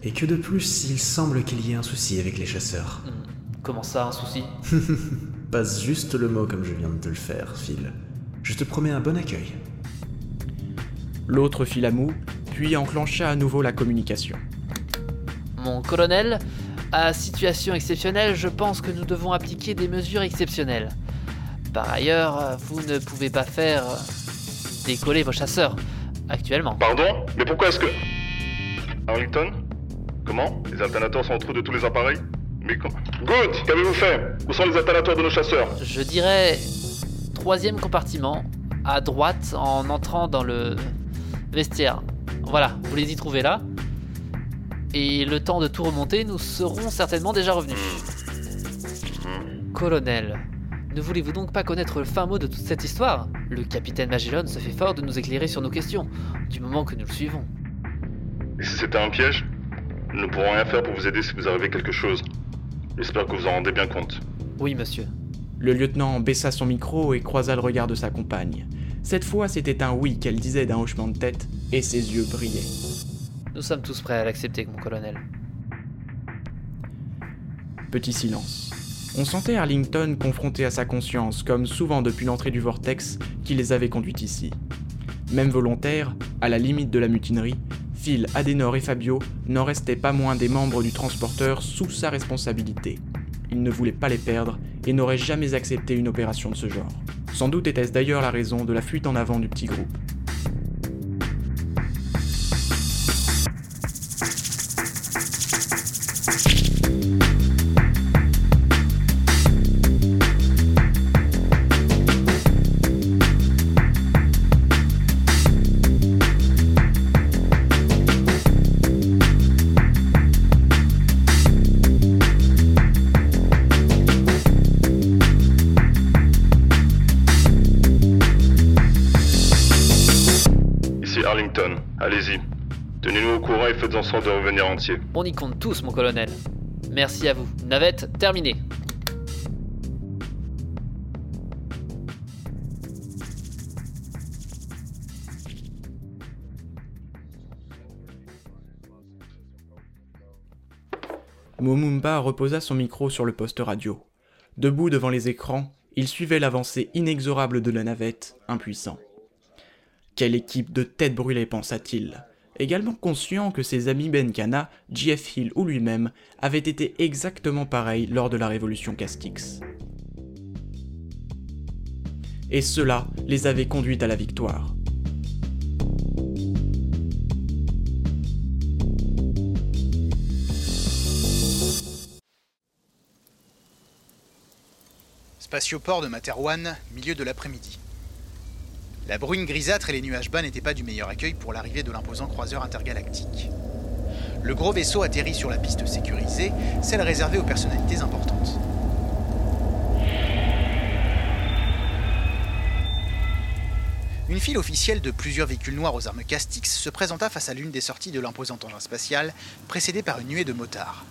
et que de plus, il semble qu'il y ait un souci avec les chasseurs. Comment ça, un souci? Passe juste le mot comme je viens de te le faire, Phil. Je te promets un bon accueil. L'autre fit la moue, puis enclencha à nouveau la communication. Mon colonel, à situation exceptionnelle, je pense que nous devons appliquer des mesures exceptionnelles. Par ailleurs, vous ne pouvez pas faire décoller vos chasseurs actuellement. Pardon? Mais pourquoi est-ce que... Arlington Comment? Les alternateurs sont en trou de tous les appareils? Mais. Good Qu'avez-vous fait Où sont les alternateurs de nos chasseurs Je dirais... Troisième compartiment, à droite en entrant dans le vestiaire. Voilà, vous les y trouvez là. Et le temps de tout remonter, nous serons certainement déjà revenus. Colonel, ne voulez-vous donc pas connaître le fin mot de toute cette histoire Le capitaine Magellan se fait fort de nous éclairer sur nos questions, du moment que nous le suivons. Et si c'était un piège Nous ne pourrons rien faire pour vous aider si vous arrivez quelque chose. J'espère que vous en rendez bien compte. Oui, monsieur. Le lieutenant baissa son micro et croisa le regard de sa compagne. Cette fois, c'était un oui qu'elle disait d'un hochement de tête, et ses yeux brillaient. Nous sommes tous prêts à l'accepter, mon colonel. Petit silence. On sentait Arlington confronté à sa conscience, comme souvent depuis l'entrée du vortex qui les avait conduits ici. Même volontaires, à la limite de la mutinerie, Phil, Adenor et Fabio n'en restaient pas moins des membres du transporteur sous sa responsabilité. Il ne voulait pas les perdre et n'aurait jamais accepté une opération de ce genre. Sans doute était-ce d'ailleurs la raison de la fuite en avant du petit groupe. Allez-y. Tenez-nous au courant et faites en sorte de revenir entier. On y compte tous, mon colonel. Merci à vous. Navette, terminée. Momumba reposa son micro sur le poste radio. Debout devant les écrans, il suivait l'avancée inexorable de la navette, impuissant. Quelle équipe de têtes brûlées, pensa-t-il, également conscient que ses amis Benkana, Jeff Hill ou lui-même avaient été exactement pareils lors de la révolution Castix. Et cela les avait conduits à la victoire. Spatioport de Materwan, milieu de l'après-midi. La bruine grisâtre et les nuages bas n'étaient pas du meilleur accueil pour l'arrivée de l'imposant croiseur intergalactique. Le gros vaisseau atterrit sur la piste sécurisée, celle réservée aux personnalités importantes. Une file officielle de plusieurs véhicules noirs aux armes Castix se présenta face à l'une des sorties de l'imposant engin spatial, précédée par une nuée de motards.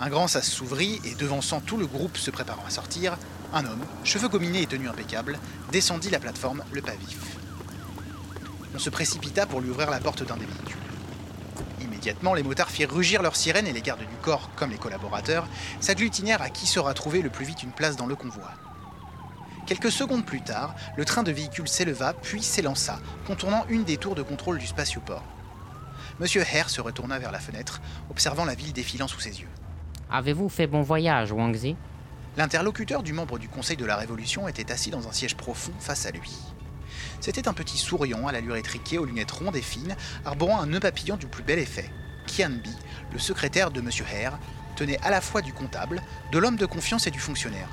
Un grand sas s'ouvrit et, devançant tout le groupe se préparant à sortir, un homme, cheveux gominés et tenue impeccable, descendit la plateforme, le pas vif. On se précipita pour lui ouvrir la porte d'un des véhicules. Immédiatement, les motards firent rugir leurs sirènes et les gardes du corps, comme les collaborateurs, s'agglutinèrent à qui sera trouvé le plus vite une place dans le convoi. Quelques secondes plus tard, le train de véhicules s'éleva puis s'élança, contournant une des tours de contrôle du spatioport. Monsieur Hare se retourna vers la fenêtre, observant la ville défilant sous ses yeux. Avez-vous fait bon voyage, Wangzi? L'interlocuteur du membre du Conseil de la Révolution était assis dans un siège profond face à lui. C'était un petit souriant à l'allure étriquée, aux lunettes rondes et fines, arborant un nœud papillon du plus bel effet. Kianbi, le secrétaire de M. Hare, tenait à la fois du comptable, de l'homme de confiance et du fonctionnaire.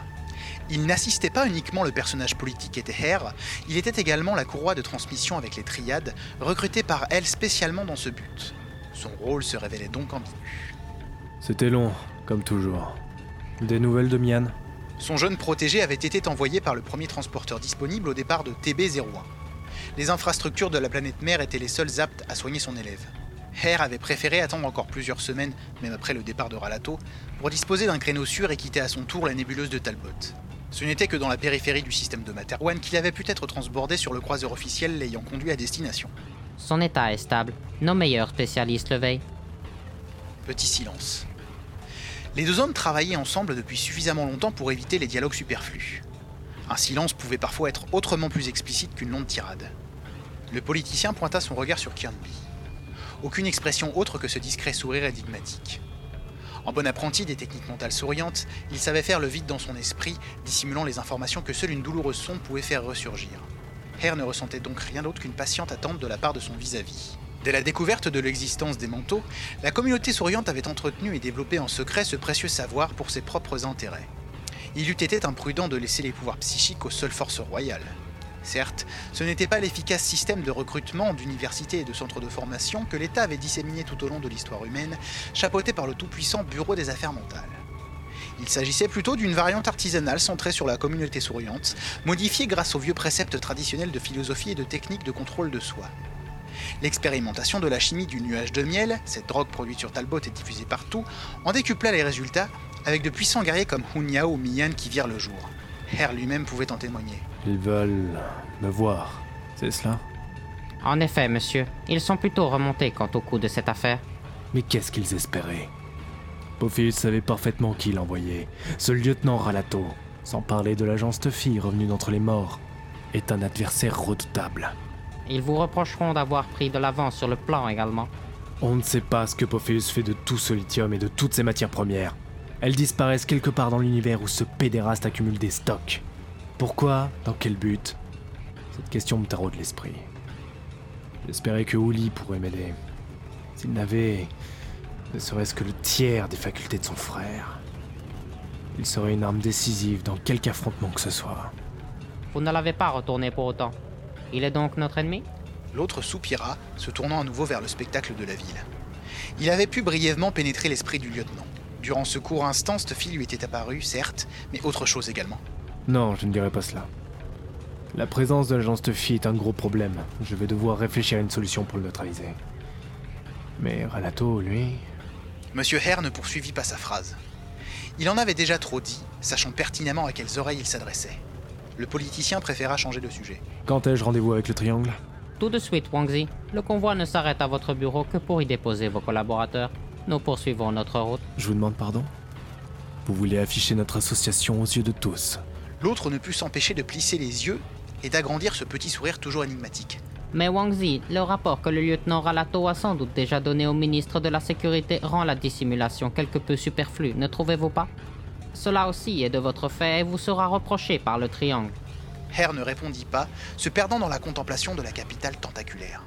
Il n'assistait pas uniquement le personnage politique était Hare, il était également la courroie de transmission avec les triades, recrutée par elle spécialement dans ce but. Son rôle se révélait donc ambigu. C'était long, comme toujours. Des nouvelles de Mian Son jeune protégé avait été envoyé par le premier transporteur disponible au départ de TB-01. Les infrastructures de la planète mère étaient les seules aptes à soigner son élève. Hare avait préféré attendre encore plusieurs semaines, même après le départ de Ralato, pour disposer d'un créneau sûr et quitter à son tour la nébuleuse de Talbot. Ce n'était que dans la périphérie du système de Materwan qu'il avait pu être transbordé sur le croiseur officiel l'ayant conduit à destination. Son état est stable. Nos meilleurs spécialistes le veillent. Petit silence. Les deux hommes travaillaient ensemble depuis suffisamment longtemps pour éviter les dialogues superflus. Un silence pouvait parfois être autrement plus explicite qu'une longue tirade. Le politicien pointa son regard sur Kianbi. Aucune expression autre que ce discret sourire énigmatique. En bon apprenti des techniques mentales souriantes, il savait faire le vide dans son esprit, dissimulant les informations que seule une douloureuse sonde pouvait faire ressurgir. Hare ne ressentait donc rien d'autre qu'une patiente attente de la part de son vis-à-vis. Dès la découverte de l'existence des manteaux, la communauté souriante avait entretenu et développé en secret ce précieux savoir pour ses propres intérêts. Il eût été imprudent de laisser les pouvoirs psychiques aux seules forces royales. Certes, ce n'était pas l'efficace système de recrutement d'universités et de centres de formation que l'État avait disséminé tout au long de l'histoire humaine, chapeauté par le tout-puissant Bureau des Affaires mentales. Il s'agissait plutôt d'une variante artisanale centrée sur la communauté souriante, modifiée grâce aux vieux préceptes traditionnels de philosophie et de techniques de contrôle de soi. L'expérimentation de la chimie du nuage de miel, cette drogue produite sur Talbot et diffusée partout, en décupla les résultats avec de puissants guerriers comme Hun Yao ou Miyan qui virent le jour. Hare lui-même pouvait en témoigner. Ils veulent me voir, c'est cela? En effet, monsieur, ils sont plutôt remontés quant au coup de cette affaire. Mais qu'est-ce qu'ils espéraient? Pophéus savait parfaitement qui l'envoyait. Ce lieutenant Ralato, sans parler de l'agence Tuffy revenue d'entre les morts, est un adversaire redoutable. Ils vous reprocheront d'avoir pris de l'avance sur le plan également. On ne sait pas ce que Pophéus fait de tout ce lithium et de toutes ces matières premières. Elles disparaissent quelque part dans l'univers où ce pédéraste accumule des stocks. Pourquoi? Dans quel but? Cette question me taraude l'esprit. J'espérais que Uli pourrait m'aider. S'il n'avait ne serait-ce que le tiers des facultés de son frère, il serait une arme décisive dans quelque affrontement que ce soit. Vous ne l'avez pas retourné pour autant. Il est donc notre ennemi? L'autre soupira, se tournant à nouveau vers le spectacle de la ville. Il avait pu brièvement pénétrer l'esprit du lieutenant. Durant ce court instant, cette fille lui était apparue, certes, mais autre chose également. Non, je ne dirais pas cela. La présence de l'agence Tuffy est un gros problème. Je vais devoir réfléchir à une solution pour le neutraliser. Mais Ralato, lui... Monsieur Hare ne poursuivit pas sa phrase. Il en avait déjà trop dit, sachant pertinemment à quelles oreilles il s'adressait. Le politicien préféra changer de sujet. Quand ai-je rendez-vous avec le triangle? Tout de suite, Wangzi. Le convoi ne s'arrête à votre bureau que pour y déposer vos collaborateurs. Nous poursuivons notre route. Je vous demande pardon? Vous voulez afficher notre association aux yeux de tous? L'autre ne put s'empêcher de plisser les yeux et d'agrandir ce petit sourire toujours énigmatique. Mais Wangzi, le rapport que le lieutenant Ralato a sans doute déjà donné au ministre de la Sécurité rend la dissimulation quelque peu superflue, ne trouvez-vous pas? Cela aussi est de votre fait et vous sera reproché par le triangle. Hare ne répondit pas, se perdant dans la contemplation de la capitale tentaculaire.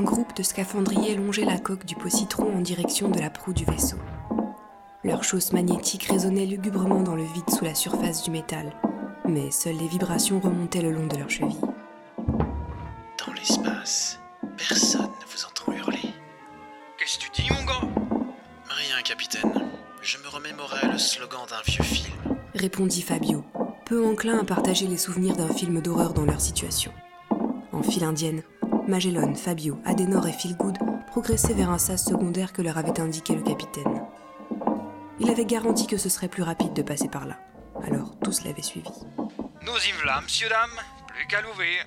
Un groupe de scaphandriers longeait la coque du pot citron en direction de la proue du vaisseau. Leurs chausses magnétiques résonnaient lugubrement dans le vide sous la surface du métal, mais seules les vibrations remontaient le long de leurs chevilles. Dans l'espace, personne ne vous entend hurler. Qu'est-ce que tu dis, mon gars? Rien, capitaine. Je me remémorais le slogan d'un vieux film. Répondit Fabio, peu enclin à partager les souvenirs d'un film d'horreur dans leur situation. En file indienne, Magellan, Fabio, Adenor et Feelgood progressaient vers un sas secondaire que leur avait indiqué le capitaine. Il avait garanti que ce serait plus rapide de passer par là. Alors tous l'avaient suivi. Nous y voilà, monsieur, dame. Plus qu'à l'ouvrir.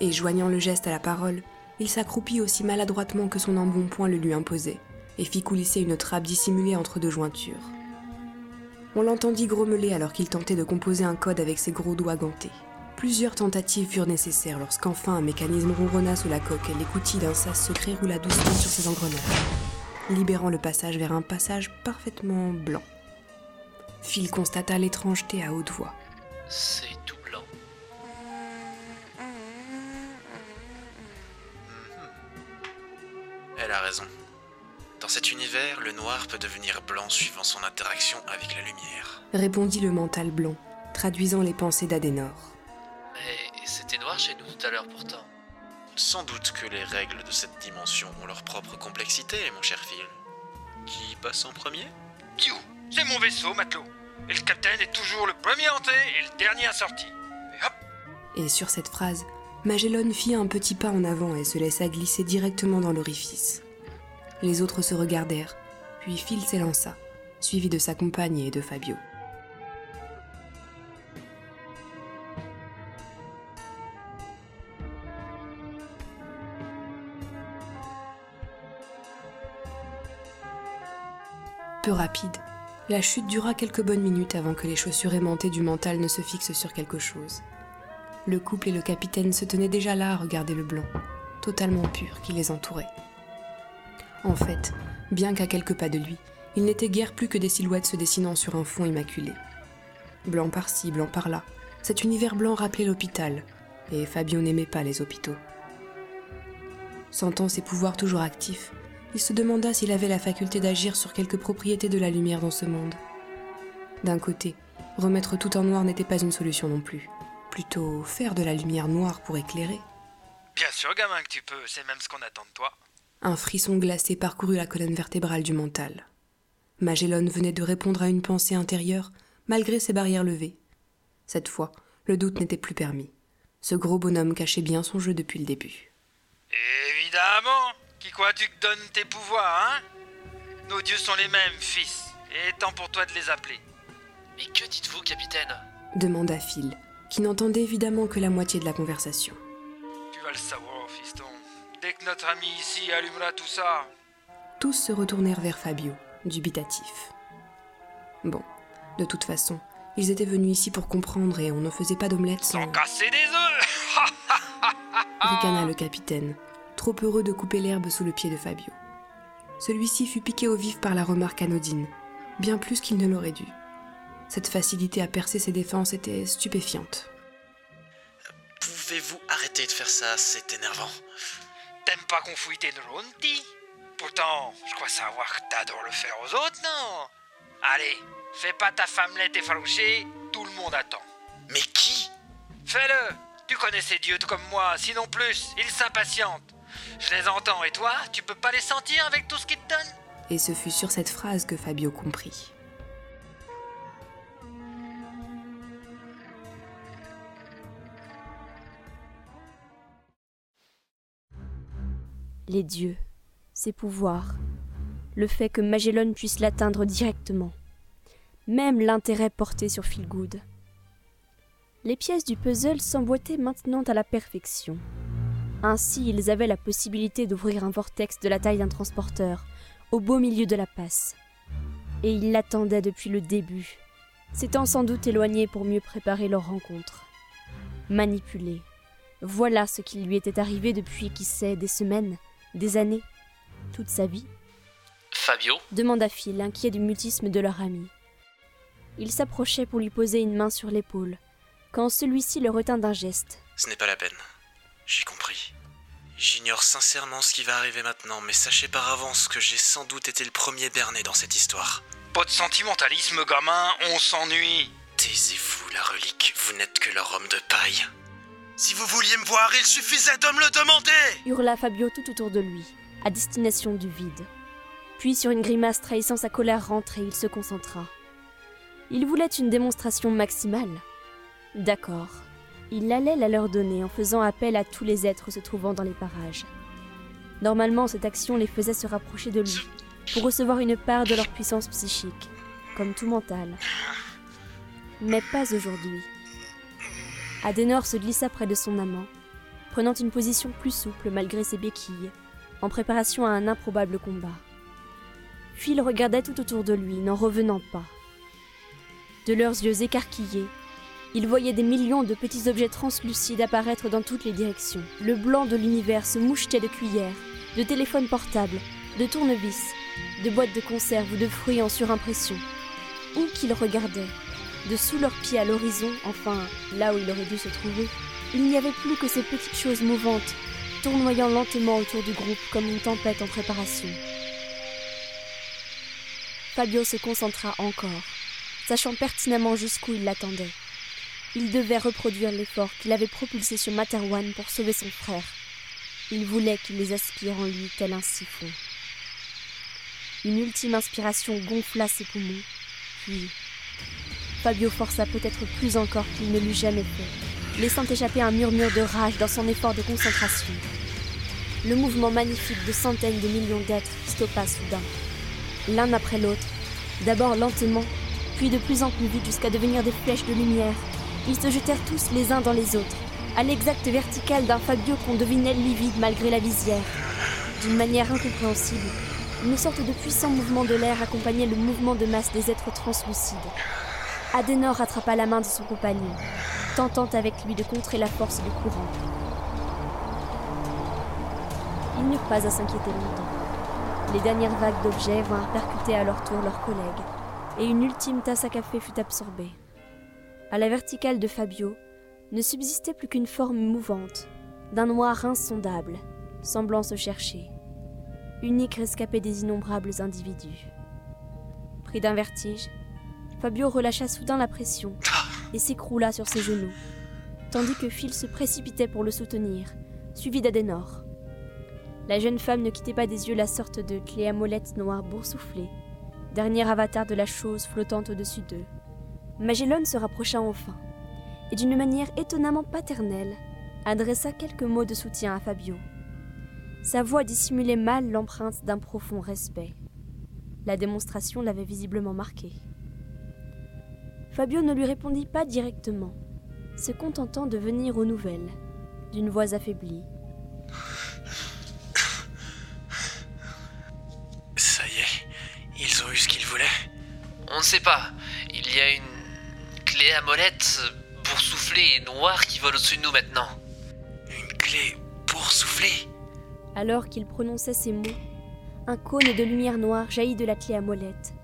Et joignant le geste à la parole, il s'accroupit aussi maladroitement que son embonpoint le lui imposait, et fit coulisser une trappe dissimulée entre deux jointures. On l'entendit grommeler alors qu'il tentait de composer un code avec ses gros doigts gantés. Plusieurs tentatives furent nécessaires lorsqu'enfin un mécanisme ronronna sous la coque et l'écoutille d'un sas secret roula doucement sur ses engrenages, libérant le passage vers un passage parfaitement blanc. Phil constata l'étrangeté à haute voix. C'est tout blanc. Elle a raison. Dans cet univers, le noir peut devenir blanc suivant son interaction avec la lumière. Répondit le mental blanc, traduisant les pensées d'Adenor. Mais c'était noir chez nous tout à l'heure pourtant. Sans doute que les règles de cette dimension ont leur propre complexité, mon cher Phil. Qui passe en premier? You, c'est mon vaisseau, matelot. Et le capitaine est toujours le premier entré et le dernier à sortir. Et hop Et sur cette phrase, Magellan fit un petit pas en avant et se laissa glisser directement dans l'orifice. Les autres se regardèrent, puis Phil s'élança, suivi de sa compagne et de Fabio. Rapide, la chute dura quelques bonnes minutes avant que les chaussures aimantées du mental ne se fixent sur quelque chose. Le couple et le capitaine se tenaient déjà là à regarder le blanc, totalement pur, qui les entourait. En fait, bien qu'à quelques pas de lui, il n'était guère plus que des silhouettes se dessinant sur un fond immaculé. Blanc par-ci, blanc par-là, cet univers blanc rappelait l'hôpital, et Fabio n'aimait pas les hôpitaux. Sentant ses pouvoirs toujours actifs, il se demanda s'il avait la faculté d'agir sur quelques propriétés de la lumière dans ce monde. D'un côté, remettre tout en noir n'était pas une solution non plus. Plutôt faire de la lumière noire pour éclairer. Bien sûr, gamin, que tu peux. C'est même ce qu'on attend de toi. Un frisson glacé parcourut la colonne vertébrale du mental. Magellan venait de répondre à une pensée intérieure, malgré ses barrières levées. Cette fois, le doute n'était plus permis. Ce gros bonhomme cachait bien son jeu depuis le début. Évidemment quoi tu te donnes tes pouvoirs, hein? Nos dieux sont les mêmes, fils. Et temps pour toi de les appeler. Mais que dites-vous, capitaine? demanda Phil, qui n'entendait évidemment que la moitié de la conversation. Tu vas le savoir, fiston. Dès que notre ami ici allumera tout ça. Tous se retournèrent vers Fabio, dubitatif. Bon, de toute façon, ils étaient venus ici pour comprendre et on ne faisait pas d'omelette sans... Sans casser des œufs ricana le capitaine, trop heureux de couper l'herbe sous le pied de Fabio. Celui-ci fut piqué au vif par la remarque anodine, bien plus qu'il ne l'aurait dû. Cette facilité à percer ses défenses était stupéfiante. Pouvez-vous arrêter de faire ça? C'est énervant. T'aimes pas qu'on fouille tes ronti Pourtant, je crois savoir que t'adores le faire aux autres, non? Allez, fais pas ta femmelette effarouchée, tout le monde attend. Mais qui? Fais-le Tu connais ces dieux comme moi, sinon plus, ils s'impatientent. Je les entends, et toi, tu peux pas les sentir avec tout ce qu'ils te donnent? Et ce fut sur cette phrase que Fabio comprit. Les dieux, ses pouvoirs, le fait que Magellan puisse l'atteindre directement, même l'intérêt porté sur Feelgood. Les pièces du puzzle s'emboîtaient maintenant à la perfection. Ainsi, ils avaient la possibilité d'ouvrir un vortex de la taille d'un transporteur, au beau milieu de la passe. Et ils l'attendaient depuis le début, s'étant sans doute éloignés pour mieux préparer leur rencontre. Manipuler. Voilà ce qui lui était arrivé depuis, qui sait, des semaines, des années, toute sa vie Fabio demanda Phil, inquiet du mutisme de leur ami. Il s'approchait pour lui poser une main sur l'épaule, quand celui-ci le retint d'un geste. Ce n'est pas la peine. J'ai compris. J'ignore sincèrement ce qui va arriver maintenant, mais sachez par avance que j'ai sans doute été le premier berné dans cette histoire. Pas de sentimentalisme, gamin, on s'ennuie. Taisez-vous, la relique, vous n'êtes que leur homme de paille. Si vous vouliez me voir, il suffisait de me le demander hurla Fabio tout autour de lui, à destination du vide. Puis, sur une grimace trahissant sa colère rentrée, il se concentra. Il voulait une démonstration maximale. D'accord. Il allait la leur donner en faisant appel à tous les êtres se trouvant dans les parages. Normalement, cette action les faisait se rapprocher de lui, pour recevoir une part de leur puissance psychique, comme tout mental. Mais pas aujourd'hui. Adenor se glissa près de son amant, prenant une position plus souple malgré ses béquilles, en préparation à un improbable combat. Phil regardait tout autour de lui, n'en revenant pas. De leurs yeux écarquillés, ils voyaient des millions de petits objets translucides apparaître dans toutes les directions. Le blanc de l'univers se mouchetait de cuillères, de téléphones portables, de tournevis, de boîtes de conserve ou de fruits en surimpression. Où qu'ils regardaient, de sous leurs pieds à l'horizon, enfin là où il aurait dû se trouver, il n'y avait plus que ces petites choses mouvantes, tournoyant lentement autour du groupe comme une tempête en préparation. Fabio se concentra encore, sachant pertinemment jusqu'où il l'attendait. Il devait reproduire l'effort qu'il avait propulsé sur Materwan pour sauver son frère. Il voulait qu'il les aspire en lui tel un siphon. Une ultime inspiration gonfla ses poumons, puis Fabio força peut-être plus encore qu'il ne l'eût jamais fait, laissant échapper un murmure de rage dans son effort de concentration. Le mouvement magnifique de centaines de millions d'êtres stoppa soudain, l'un après l'autre, d'abord lentement, puis de plus en plus vite jusqu'à devenir des flèches de lumière. Ils se jetèrent tous les uns dans les autres, à l'exacte verticale d'un Fabio qu'on devinait livide malgré la visière. D'une manière incompréhensible, une sorte de puissant mouvement de l'air accompagnait le mouvement de masse des êtres translucides. Adenor rattrapa la main de son compagnon, tentant avec lui de contrer la force du courant. Ils n'eurent pas à s'inquiéter longtemps. Les dernières vagues d'objets vinrent percuter à leur tour leurs collègues, et une ultime tasse à café fut absorbée. À la verticale de Fabio ne subsistait plus qu'une forme mouvante, d'un noir insondable, semblant se chercher, unique rescapé des innombrables individus. Pris d'un vertige, Fabio relâcha soudain la pression et s'écroula sur ses genoux, tandis que Phil se précipitait pour le soutenir, suivi d'Adenor. La jeune femme ne quittait pas des yeux la sorte de clé à molette noire boursouflée, dernier avatar de la chose flottant au-dessus d'eux. Magellan se rapprocha enfin, et d'une manière étonnamment paternelle, adressa quelques mots de soutien à Fabio. Sa voix dissimulait mal l'empreinte d'un profond respect. La démonstration l'avait visiblement marqué. Fabio ne lui répondit pas directement, se contentant de venir aux nouvelles, d'une voix affaiblie. Ça y est, ils ont eu ce qu'ils voulaient. On ne sait pas. Il y a une clé à molette boursouflée et noire qui vole au-dessus de nous maintenant. Une clé boursouflée Alors qu'il prononçait ces mots, un cône de lumière noire jaillit de la clé à molette,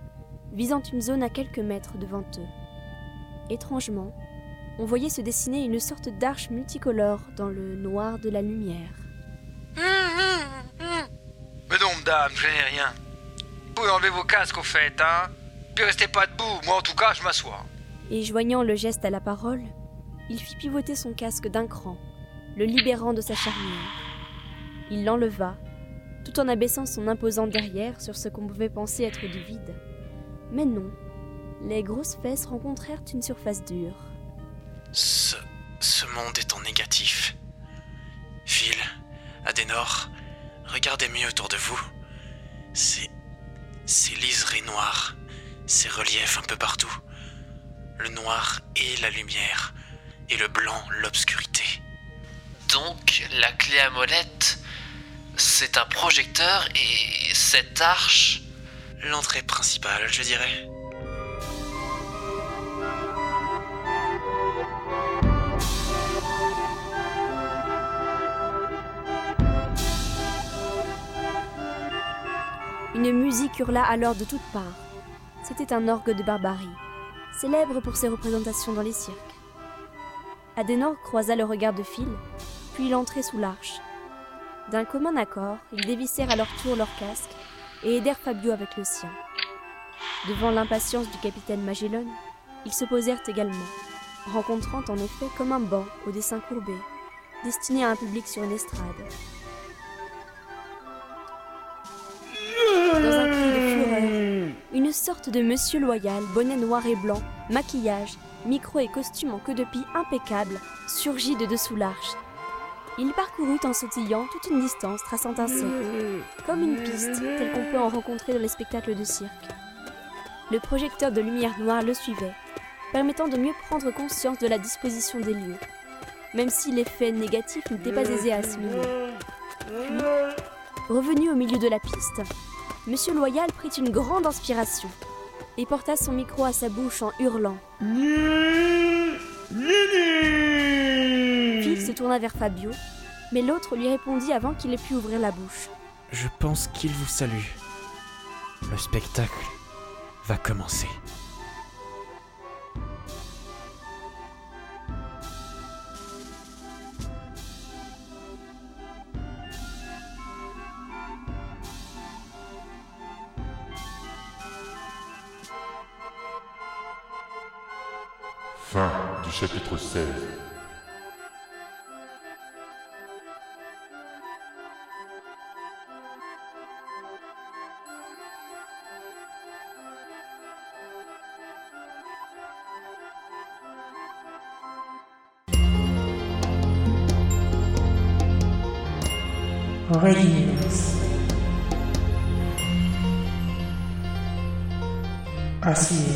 visant une zone à quelques mètres devant eux. Étrangement, on voyait se dessiner une sorte d'arche multicolore dans le noir de la lumière. Mais non, madame, je n'ai rien. Vous pouvez enlever vos casques au fait, hein Puis restez pas debout, moi en tout cas, je m'assois. Et joignant le geste à la parole, il fit pivoter son casque d'un cran, le libérant de sa charnière. Il l'enleva, tout en abaissant son imposant derrière sur ce qu'on pouvait penser être du vide. Mais non, les grosses fesses rencontrèrent une surface dure. Ce. ce monde est en négatif. Phil, Adenor, regardez mieux autour de vous. C'est. ces liserés noirs, ces reliefs un peu partout. Le noir et la lumière, et le blanc l'obscurité. Donc, la clé à molette, c'est un projecteur et cette arche. L'entrée principale, je dirais. Une musique hurla alors de toutes parts. C'était un orgue de barbarie, célèbre pour ses représentations dans les cirques. Adenor croisa le regard de Phil, puis il entrait sous l'arche. D'un commun accord, ils dévissèrent à leur tour leurs casques et aidèrent Fabio avec le sien. Devant l'impatience du capitaine Magellan, ils se posèrent également, rencontrant en effet comme un banc au dessin courbé, destiné à un public sur une estrade. Sorte de monsieur loyal, bonnet noir et blanc, maquillage, micro et costume en queue de pie impeccable, surgit de dessous l'arche. Il parcourut en sautillant toute une distance, traçant un cercle, comme une piste, telle qu'on peut en rencontrer dans les spectacles de cirque. Le projecteur de lumière noire le suivait, permettant de mieux prendre conscience de la disposition des lieux, même si l'effet négatif n'était pas aisé à assimiler. Puis, revenu au milieu de la piste, Monsieur Loyal prit une grande inspiration et porta son micro à sa bouche en hurlant. Phil se tourna vers Fabio, mais l'autre lui répondit avant qu'il ait pu ouvrir la bouche. Je pense qu'il vous salue. Le spectacle va commencer. Fin du chapitre 16. Radiance. Asir. Retrouvez